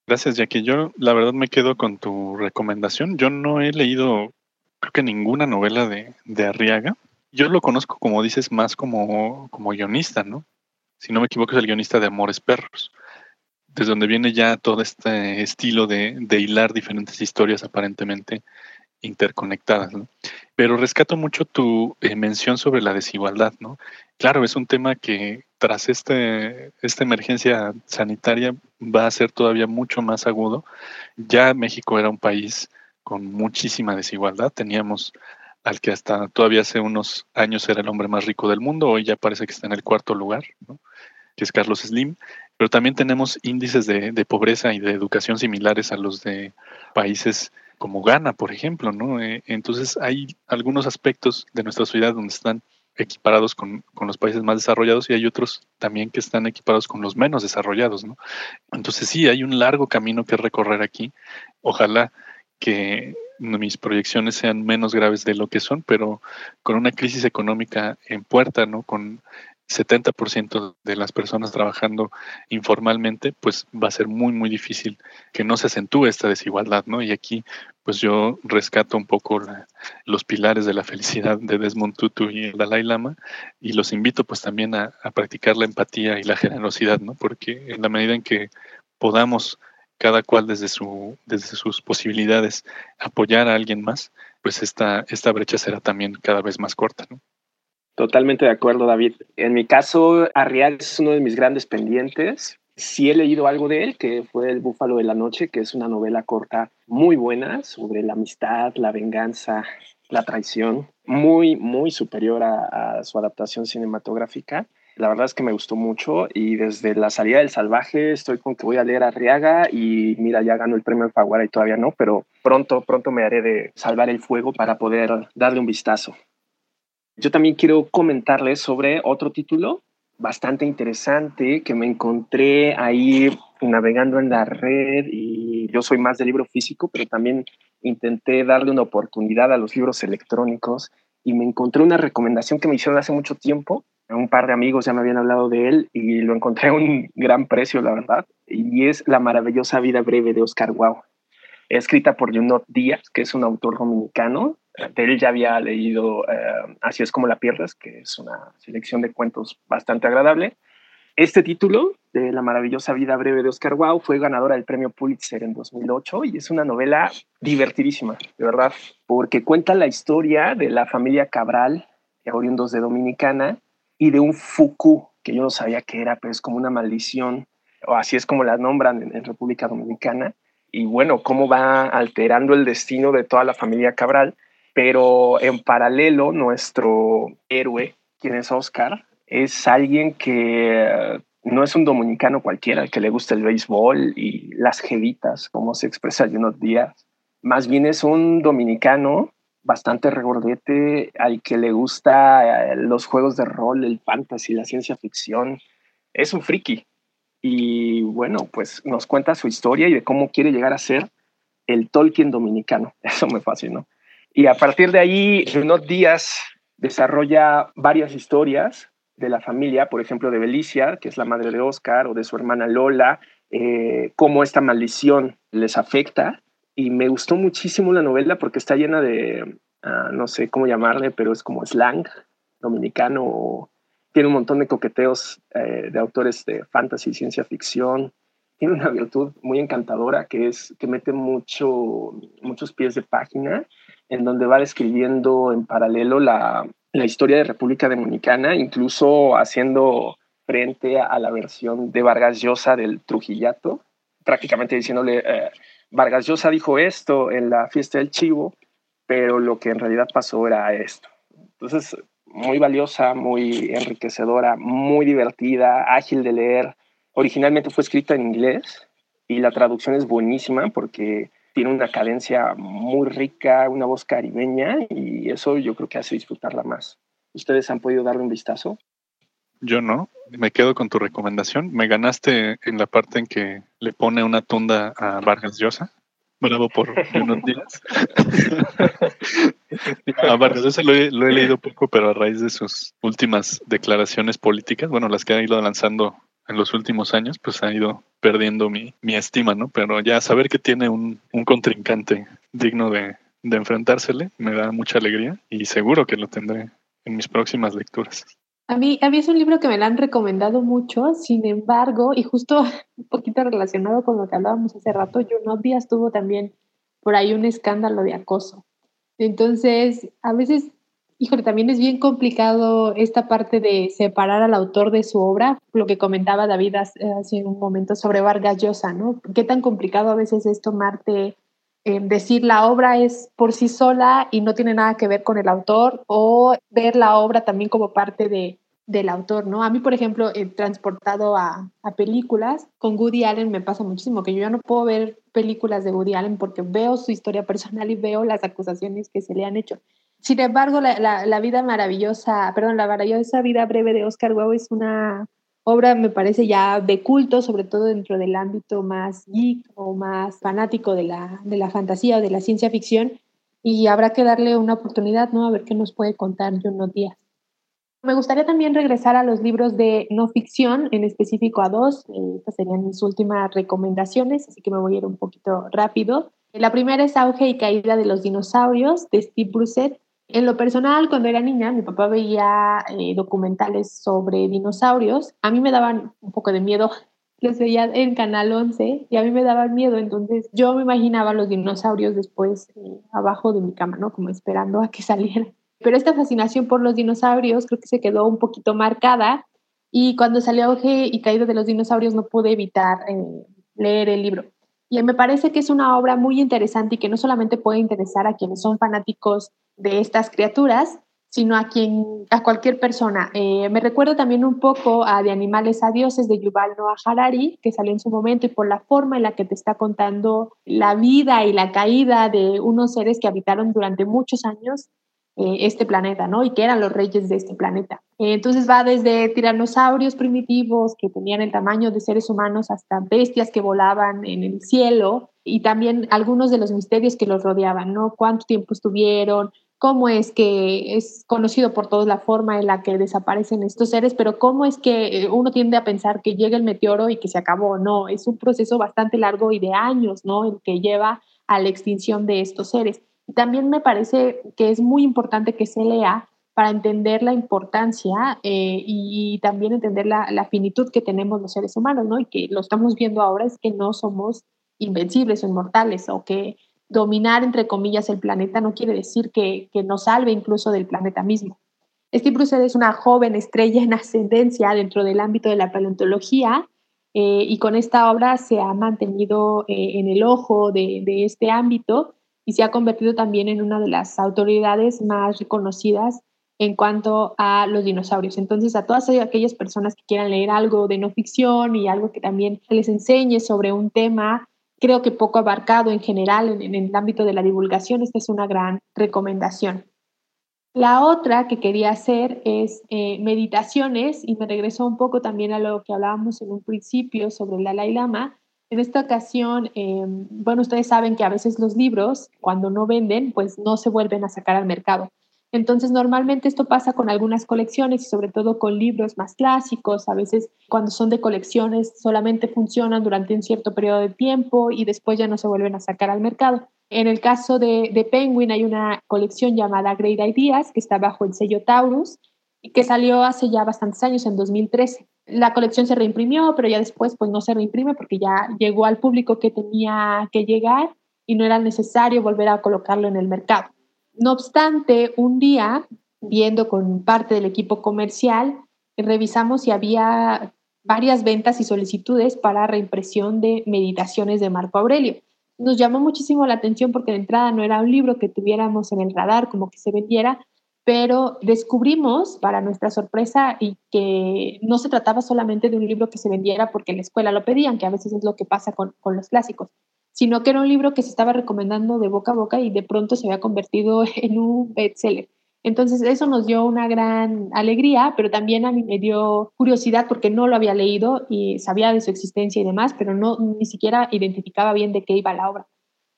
[SPEAKER 3] Gracias, Jackie. Yo la verdad me quedo con tu recomendación. Yo no he leído, creo que ninguna novela de, de Arriaga. Yo lo conozco, como dices, más como, como guionista, ¿no? Si no me equivoco, es el guionista de Amores Perros, desde donde viene ya todo este estilo de, de hilar diferentes historias aparentemente interconectadas, ¿no? Pero rescato mucho tu eh, mención sobre la desigualdad, ¿no? Claro, es un tema que tras este, esta emergencia sanitaria va a ser todavía mucho más agudo. Ya México era un país con muchísima desigualdad. Teníamos al que hasta todavía hace unos años era el hombre más rico del mundo, hoy ya parece que está en el cuarto lugar, ¿no? que es Carlos Slim, pero también tenemos índices de, pobreza y de educación similares a los de países como Ghana, por ejemplo, ¿no? Eh, entonces hay algunos aspectos de nuestra sociedad donde están equiparados con, los países más desarrollados y hay otros también que están equiparados con los menos desarrollados, ¿no? Entonces sí, hay un largo camino que recorrer aquí. Ojalá que mis proyecciones sean menos graves de lo que son, pero con una crisis económica en puerta, ¿no? Con 70% de las personas trabajando informalmente, pues va a ser muy, muy difícil que no se acentúe esta desigualdad, ¿no? Y aquí, pues yo rescato un poco los pilares de la felicidad de Desmond Tutu y el Dalai Lama y los invito pues también a, a practicar la empatía y la generosidad, ¿no? Porque en la medida en que podamos cada cual desde, su, desde sus posibilidades apoyar a alguien más, pues esta, esta brecha será también cada vez más corta.
[SPEAKER 4] Totalmente de acuerdo, David. En mi caso, Arriaga es uno de mis grandes pendientes. Sí he leído algo de él, que fue El Búfalo de la Noche, que es una novela corta muy buena sobre la amistad, la venganza, la traición, muy, muy superior a, su adaptación cinematográfica. La verdad es que me gustó mucho y desde la salida del salvaje estoy con que voy a leer Arriaga y mira, ya ganó el premio Alfaguara y todavía no, pero pronto, pronto me haré de salvar el fuego para poder darle un vistazo. Yo también quiero comentarles sobre otro título bastante interesante que me encontré ahí navegando en la red y yo soy más de libro físico, pero también intenté darle una oportunidad a los libros electrónicos y me encontré una recomendación que me hicieron hace mucho tiempo. Un par de amigos ya me habían hablado de él y lo encontré a un gran precio, la verdad. Y es La maravillosa vida breve de Oscar Wow. Escrita por Junot Díaz, que es un autor dominicano de él ya había leído eh, Así es como la pierdes, que es una selección de cuentos bastante agradable. Este título, de La maravillosa vida breve de Oscar Wow, fue ganadora del premio Pulitzer en 2008 y es una novela divertidísima, de verdad, porque cuenta la historia de la familia Cabral, oriundos de Dominicana, y de un fuku, que yo no sabía qué era, pero es como una maldición, o así es como la nombran en República Dominicana, y bueno, cómo va alterando el destino de toda la familia Cabral pero en paralelo nuestro héroe, quien es Oscar, es alguien que no es un dominicano cualquiera, que le gusta el béisbol y las jevitas, como se expresa hace unos días. Más bien es un dominicano bastante regordete al que le gusta eh, los juegos de rol, el fantasy, la ciencia ficción. Es un friki. Y bueno, pues nos cuenta su historia y de cómo quiere llegar a ser el Tolkien dominicano. [laughs] Eso me fascinó. Y a partir de ahí, Junot Díaz desarrolla varias historias de la familia, por ejemplo, de Belicia, que es la madre de Oscar, o de su hermana Lola, eh, cómo esta maldición les afecta. Y me gustó muchísimo la novela porque está llena de, ah, no sé cómo llamarle, pero es como slang dominicano. Tiene un montón de coqueteos eh, de autores de fantasy y ciencia ficción. tiene una virtud muy encantadora que es que mete mucho, muchos pies de página en donde va describiendo en paralelo la, la historia de República Dominicana, incluso haciendo frente a la versión de Vargas Llosa del Trujillato, prácticamente diciéndole, eh, Vargas Llosa dijo esto en la fiesta del chivo, pero lo que en realidad pasó era esto. Entonces, muy valiosa, muy enriquecedora, muy divertida, ágil de leer. Originalmente fue escrita en inglés y la traducción es buenísima porque tiene una cadencia muy rica, una voz caribeña y eso yo creo que hace disfrutarla más. ¿Ustedes han podido darle un vistazo?
[SPEAKER 3] Yo no, me quedo con tu recomendación. Me ganaste en la parte en que le pone una tunda a Vargas Llosa. Bravo por unos días. a Vargas Llosa lo he, lo he leído poco, pero a raíz de sus últimas declaraciones políticas, bueno, las que ha ido lanzando en los últimos años, pues ha ido perdiendo mi, mi estima, ¿no? Pero ya saber que tiene un, un contrincante digno de, de enfrentársele me da mucha alegría y seguro que lo tendré en mis próximas lecturas.
[SPEAKER 5] A mí, a es un libro que me lo han recomendado mucho, sin embargo, y justo [laughs] un poquito relacionado con lo que hablábamos hace rato, yo no días tuvo también por ahí un escándalo de acoso. Entonces, a veces híjole, también es bien complicado esta parte de separar al autor de su obra, lo que comentaba David hace un momento sobre Vargas Llosa, ¿no? Qué tan complicado a veces es tomarte, eh, decir la obra es por sí sola y no tiene nada que ver con el autor, o ver la obra también como parte de, del autor, ¿no? A mí, por ejemplo, he transportado a, películas, con Woody Allen me pasa muchísimo, que yo ya no puedo ver películas de Woody Allen porque veo su historia personal y veo las acusaciones que se le han hecho. Sin embargo, la, la, vida maravillosa, perdón, la maravillosa vida breve de Oscar Wilde es una obra, me parece, ya de culto, sobre todo dentro del ámbito más geek o más fanático de la, de la fantasía o de la ciencia ficción. Y habrá que darle una oportunidad, ¿no? A ver qué nos puede contar Juno Díaz. Me gustaría también regresar a los libros de no ficción, en específico a dos. Eh, estas serían mis últimas recomendaciones, así que me voy a ir un poquito rápido. La primera es Auge y Caída de los Dinosaurios, de Steve Brusset. En lo personal, cuando era niña, mi papá veía eh, documentales sobre dinosaurios. A mí me daban un poco de miedo. Los veía en Canal 11 y a mí me daban miedo. Entonces yo me imaginaba los dinosaurios después eh, abajo de mi cama, ¿no? Como esperando a que [laughs] salieran. Pero esta fascinación por los dinosaurios creo que se quedó un poquito marcada y cuando salió Auge y Caída de los Dinosaurios no pude evitar eh, leer el libro. Y me parece que es una obra muy interesante y que no solamente puede interesar a quienes son fanáticos de estas criaturas, sino a quien, a cualquier persona. Eh, me recuerdo también un poco a De animales a dioses de Yuval Noah Harari, que salió en su momento y por la forma en la que te está contando la vida y la caída de unos seres que habitaron durante muchos años eh, este planeta, ¿no? Y que eran los reyes de este planeta. Eh, entonces va desde tiranosaurios primitivos que tenían el tamaño de seres humanos hasta bestias que volaban en el cielo y también algunos de los misterios que los rodeaban, ¿no? Cuánto tiempo estuvieron, cómo es que es conocido por todos la forma en la que desaparecen estos seres, pero cómo es que eh, uno tiende a pensar que llega el meteoro y que se acabó. No, es un proceso bastante largo y de años, ¿no? El que lleva a la extinción de estos seres. Y también me parece que es muy importante que se lea para entender la importancia eh, y, también entender la, la, finitud que tenemos los seres humanos, ¿no? Y que lo estamos viendo ahora es que no somos invencibles o inmortales o que dominar, entre comillas, el planeta no quiere decir que, que nos salve incluso del planeta mismo. Steve Bruce es una joven estrella en ascendencia dentro del ámbito de la paleontología eh, y con esta obra se ha mantenido eh, en el ojo de, de, este ámbito y se ha convertido también en una de las autoridades más reconocidas en cuanto a los dinosaurios. Entonces, a todas aquellas personas que quieran leer algo de no ficción y algo que también les enseñe sobre un tema creo que poco abarcado en general en, el ámbito de la divulgación. Esta es una gran recomendación. La otra que quería hacer es eh, meditaciones y me regreso un poco también a lo que hablábamos en un principio sobre el Dalai Lama. En esta ocasión, eh, bueno, ustedes saben que a veces los libros, cuando no venden, pues no se vuelven a sacar al mercado. Entonces, normalmente esto pasa con algunas colecciones y sobre todo con libros más clásicos. A veces cuando son de colecciones solamente funcionan durante un cierto periodo de tiempo y después ya no se vuelven a sacar al mercado. En el caso de, de Penguin hay una colección llamada Great Ideas que está bajo el sello Taurus y que salió hace ya bastantes años, en 2013. La colección se reimprimió, pero ya después pues no se reimprime porque ya llegó al público que tenía que llegar y no era necesario volver a colocarlo en el mercado. No obstante, un día, viendo con parte del equipo comercial, revisamos si había varias ventas y solicitudes para reimpresión de meditaciones de Marco Aurelio. Nos llamó muchísimo la atención porque de entrada no era un libro que tuviéramos en el radar como que se vendiera, pero descubrimos, para nuestra sorpresa, y que no se trataba solamente de un libro que se vendiera porque en la escuela lo pedían, que a veces es lo que pasa con, con los clásicos, sino que era un libro que se estaba recomendando de boca a boca y de pronto se había convertido [laughs] en un bestseller. Entonces eso nos dio una gran alegría, pero también a mí me dio curiosidad porque no lo había leído y sabía de su existencia y demás, pero no ni siquiera identificaba bien de qué iba la obra.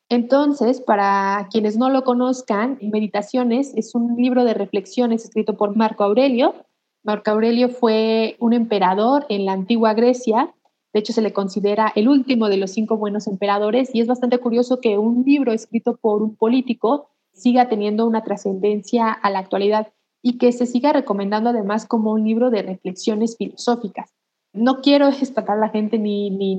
[SPEAKER 5] Entonces, para quienes no lo conozcan, Meditaciones es un libro de reflexiones escrito por Marco Aurelio. Marco Aurelio fue un emperador en la antigua Grecia. De hecho, se le considera el último de los cinco buenos emperadores y es bastante curioso que un libro escrito por un político siga teniendo una trascendencia a la actualidad y que se siga recomendando además como un libro de reflexiones filosóficas. No quiero [laughs] espantar a la gente ni, ni,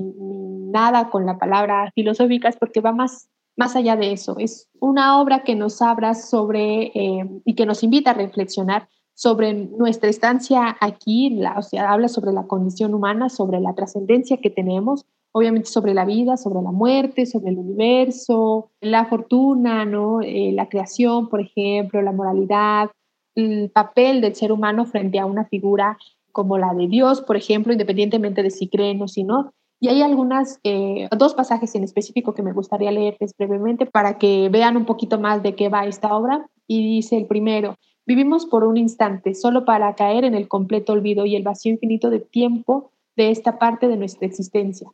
[SPEAKER 5] nada con la palabra filosóficas porque va más más allá de eso, es una obra que nos habla sobre eh, y que nos invita a reflexionar sobre nuestra estancia aquí, o sea, habla sobre la condición humana, sobre la trascendencia que tenemos, obviamente sobre la vida, sobre la muerte, sobre el universo, la fortuna, ¿no? Eh, la creación, por ejemplo, la moralidad, el papel del ser humano frente a una figura como la de Dios, por ejemplo, independientemente de si creen o si no, y hay algunas, eh, dos pasajes en específico que me gustaría leerles brevemente para que vean un poquito más de qué va esta obra. Y dice el primero, vivimos por un instante, solo para caer en el completo olvido y el vacío infinito de tiempo de esta parte de nuestra existencia.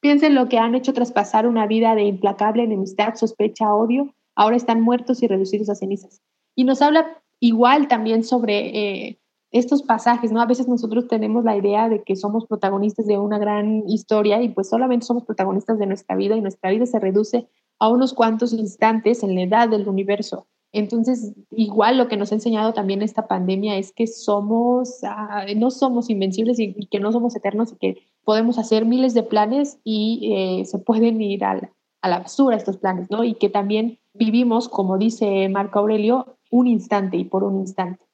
[SPEAKER 5] Piensen lo que han hecho traspasar una vida de implacable enemistad, sospecha, odio, ahora están muertos y reducidos a cenizas. Y nos habla igual también sobre eh, estos pasajes, ¿no? A veces nosotros tenemos la idea de que somos protagonistas de una gran historia y pues solamente somos protagonistas de nuestra vida y nuestra vida se reduce a unos cuantos instantes en la edad del universo. Entonces, igual lo que nos ha enseñado también esta pandemia es que somos, ah, no somos invencibles y, que no somos eternos y que podemos hacer miles de planes y eh, se pueden ir a la, a la basura estos planes, ¿no? Y que también vivimos, como dice Marco Aurelio, un instante y por un instante.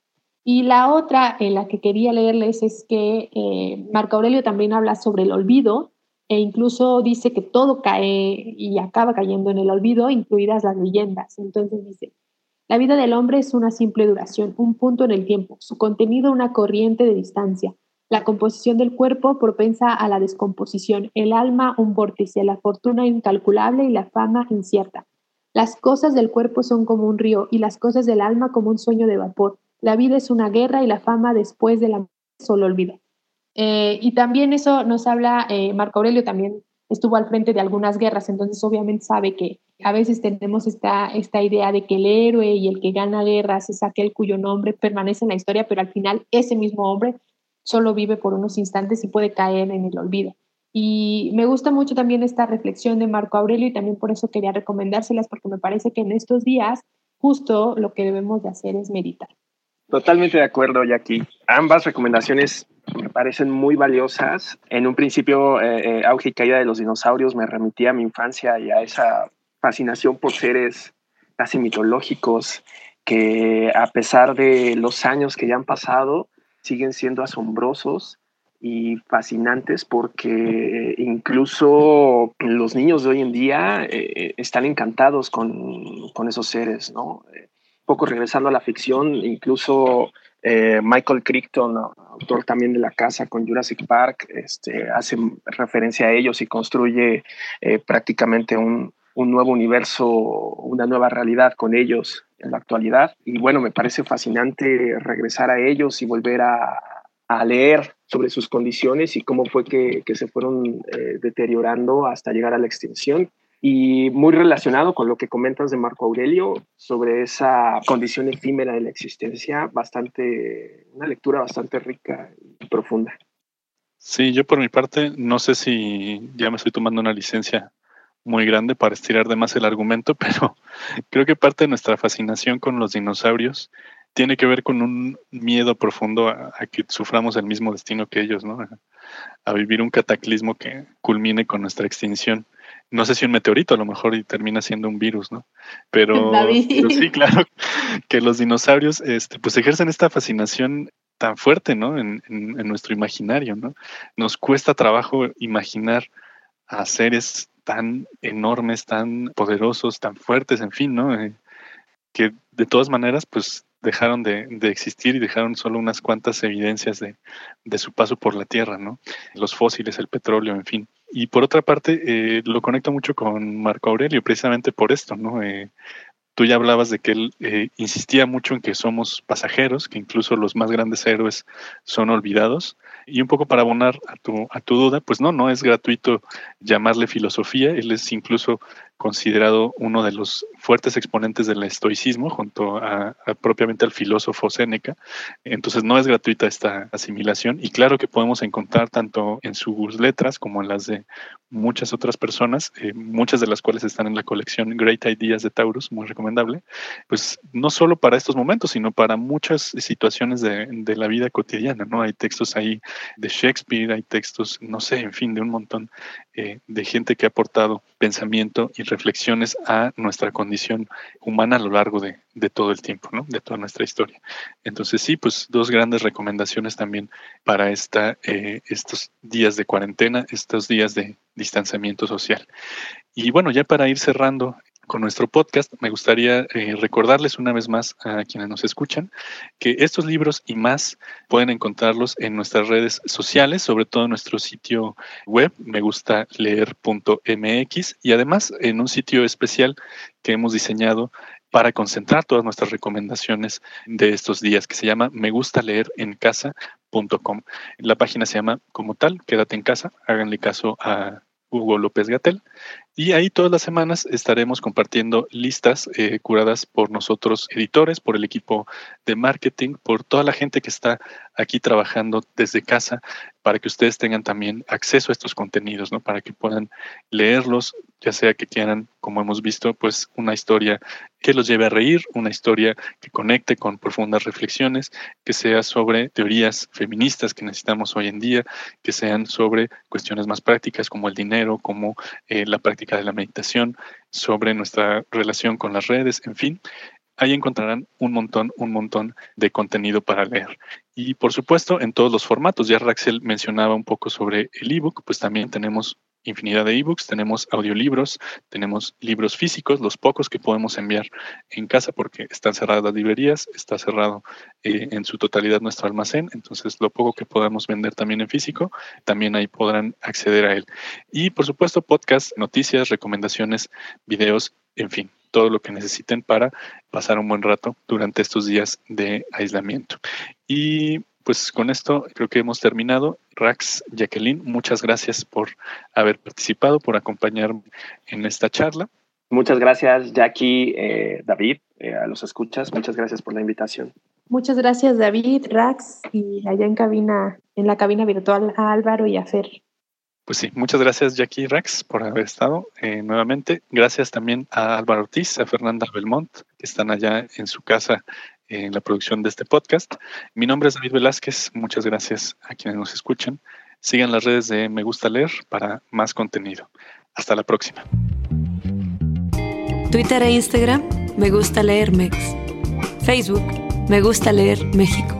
[SPEAKER 5] Y la otra en la que quería leerles es que eh, Marco Aurelio también habla sobre el olvido e incluso dice que todo cae y acaba cayendo en el olvido, incluidas las leyendas. Entonces dice, la vida del hombre es una simple duración, un punto en el tiempo, su contenido una corriente de distancia, la composición del cuerpo propensa a la descomposición, el alma un vórtice, la fortuna incalculable y la fama incierta. Las cosas del cuerpo son como un río y las cosas del alma como un sueño de vapor. La vida es una guerra y la fama después de la muerte solo olvido. Eh, y también eso nos habla, eh, Marco Aurelio también estuvo al frente de algunas guerras, entonces obviamente sabe que a veces tenemos esta, esta idea de que el héroe y el que gana guerras es aquel cuyo nombre permanece en la historia, pero al final ese mismo hombre solo vive por unos instantes y puede caer en el olvido. Y me gusta mucho también esta reflexión de Marco Aurelio y también por eso quería recomendárselas porque me parece que en estos días justo lo que debemos de hacer es meditar.
[SPEAKER 4] Totalmente de acuerdo, Jackie. Ambas recomendaciones me parecen muy valiosas. En un principio, eh, eh, Auge y Caída de los Dinosaurios me remitía a mi infancia y a esa fascinación por seres casi mitológicos que a pesar de los años que ya han pasado, siguen siendo asombrosos y fascinantes porque incluso los niños de hoy en día eh, están encantados con, con, esos seres, ¿no? poco regresando a la ficción, incluso eh, Michael Crichton, autor también de La Casa con Jurassic Park, este, hace referencia a ellos y construye eh, prácticamente un, un, nuevo universo, una nueva realidad con ellos en la actualidad. Y bueno, me parece fascinante regresar a ellos y volver a, leer sobre sus condiciones y cómo fue que, que se fueron eh, deteriorando hasta llegar a la extinción y muy relacionado con lo que comentas de Marco Aurelio sobre esa condición efímera de la existencia, bastante, una lectura bastante rica y profunda.
[SPEAKER 3] Sí, yo por mi parte no sé si ya me estoy tomando una licencia muy grande para estirar de más el argumento, [laughs] pero creo que parte de nuestra fascinación con los dinosaurios tiene que ver con un miedo profundo a, que suframos el mismo destino que ellos, ¿no? A, vivir un cataclismo que culmine con nuestra extinción. No sé si un meteorito a lo mejor y termina siendo un virus, ¿no? Pero, [laughs] sí, claro, [laughs] que los dinosaurios este, pues ejercen esta fascinación tan fuerte, ¿no? En, en, nuestro imaginario, ¿no? Nos cuesta trabajo imaginar a seres tan enormes, tan poderosos, tan fuertes, en fin, ¿no? Eh, que de todas maneras, pues dejaron de, existir y dejaron solo unas cuantas evidencias de, su paso por la Tierra, ¿no? Los fósiles, el petróleo, en fin. Y por otra parte, eh, lo conecto mucho con Marco Aurelio, precisamente por esto, ¿no? Eh, tú ya hablabas de que él insistía mucho en que somos pasajeros, que incluso los más grandes héroes son olvidados. Y un poco para abonar a tu, a tu duda, pues no, no es gratuito llamarle filosofía, él es incluso considerado uno de los fuertes exponentes del estoicismo junto a, propiamente al filósofo Séneca. Entonces no es gratuita esta asimilación y claro que podemos encontrar tanto en sus letras como en las de muchas otras personas, eh, muchas de las cuales están en la colección Great Ideas de Taurus, muy recomendable, pues no solo para estos momentos, sino para muchas situaciones de, de la vida cotidiana, ¿no? Hay textos ahí de Shakespeare, hay textos, no sé, en fin, de un montón eh, de gente que ha aportado pensamiento y reflexiones a nuestra condición humana a lo largo de, todo el tiempo, ¿no? de toda nuestra historia. Entonces sí, pues dos grandes recomendaciones también para esta, eh, estos días de cuarentena, estos días de distanciamiento social. Y bueno, ya para ir cerrando con nuestro podcast, me gustaría eh, recordarles una vez más a quienes nos escuchan que estos libros y más pueden encontrarlos en nuestras redes sociales, sobre todo en nuestro sitio web, me gusta leer.mx, y además en un sitio especial que hemos diseñado para concentrar todas nuestras recomendaciones de estos días, que se llama me gusta leer en casa.com. La página se llama como tal, quédate en casa, háganle caso a Hugo López Gatel. Y ahí todas las semanas estaremos compartiendo listas eh, curadas por nosotros editores, por el equipo de marketing, por toda la gente que está aquí trabajando desde casa para que ustedes tengan también acceso a estos contenidos, ¿no? Para que puedan leerlos, ya sea que quieran, como hemos visto, pues una historia que los lleve a reír, una historia que conecte con profundas reflexiones, que sea sobre teorías feministas que necesitamos hoy en día, que sean sobre cuestiones más prácticas como el dinero, como eh, la práctica de la meditación, sobre nuestra relación con las redes, en fin. Ahí encontrarán un montón, un montón de contenido para leer. Y por supuesto, en todos los formatos. Ya Raxel mencionaba un poco sobre el ebook, pues también tenemos infinidad de ebooks, tenemos audiolibros, tenemos libros físicos, los pocos que podemos enviar en casa porque están cerradas las librerías, está cerrado eh, en su totalidad nuestro almacén, entonces lo poco que podamos vender también en físico, también ahí podrán acceder a él. Y por supuesto, podcast, noticias, recomendaciones, videos, en fin, todo lo que necesiten para pasar un buen rato durante estos días de aislamiento. Y pues con esto creo que hemos terminado. Rax, Jacqueline, muchas gracias por haber participado, por acompañarme en esta charla.
[SPEAKER 4] Muchas gracias, Jackie, eh, David, eh, a los escuchas. Muchas gracias por la invitación.
[SPEAKER 5] Muchas gracias, David, Rax, y allá en cabina, en la cabina virtual, a Álvaro y a Fer.
[SPEAKER 3] Pues sí, muchas gracias Jackie y Rax por haber estado eh, nuevamente. Gracias también a Álvaro Ortiz, a Fernanda Belmont, que están allá en su casa en la producción de este podcast. Mi nombre es David Velázquez. Muchas gracias a quienes nos escuchan. Sigan las redes de Me Gusta Leer para más contenido. Hasta la próxima.
[SPEAKER 2] Twitter e Instagram, Me Gusta Leer Mex. Facebook, Me Gusta Leer México.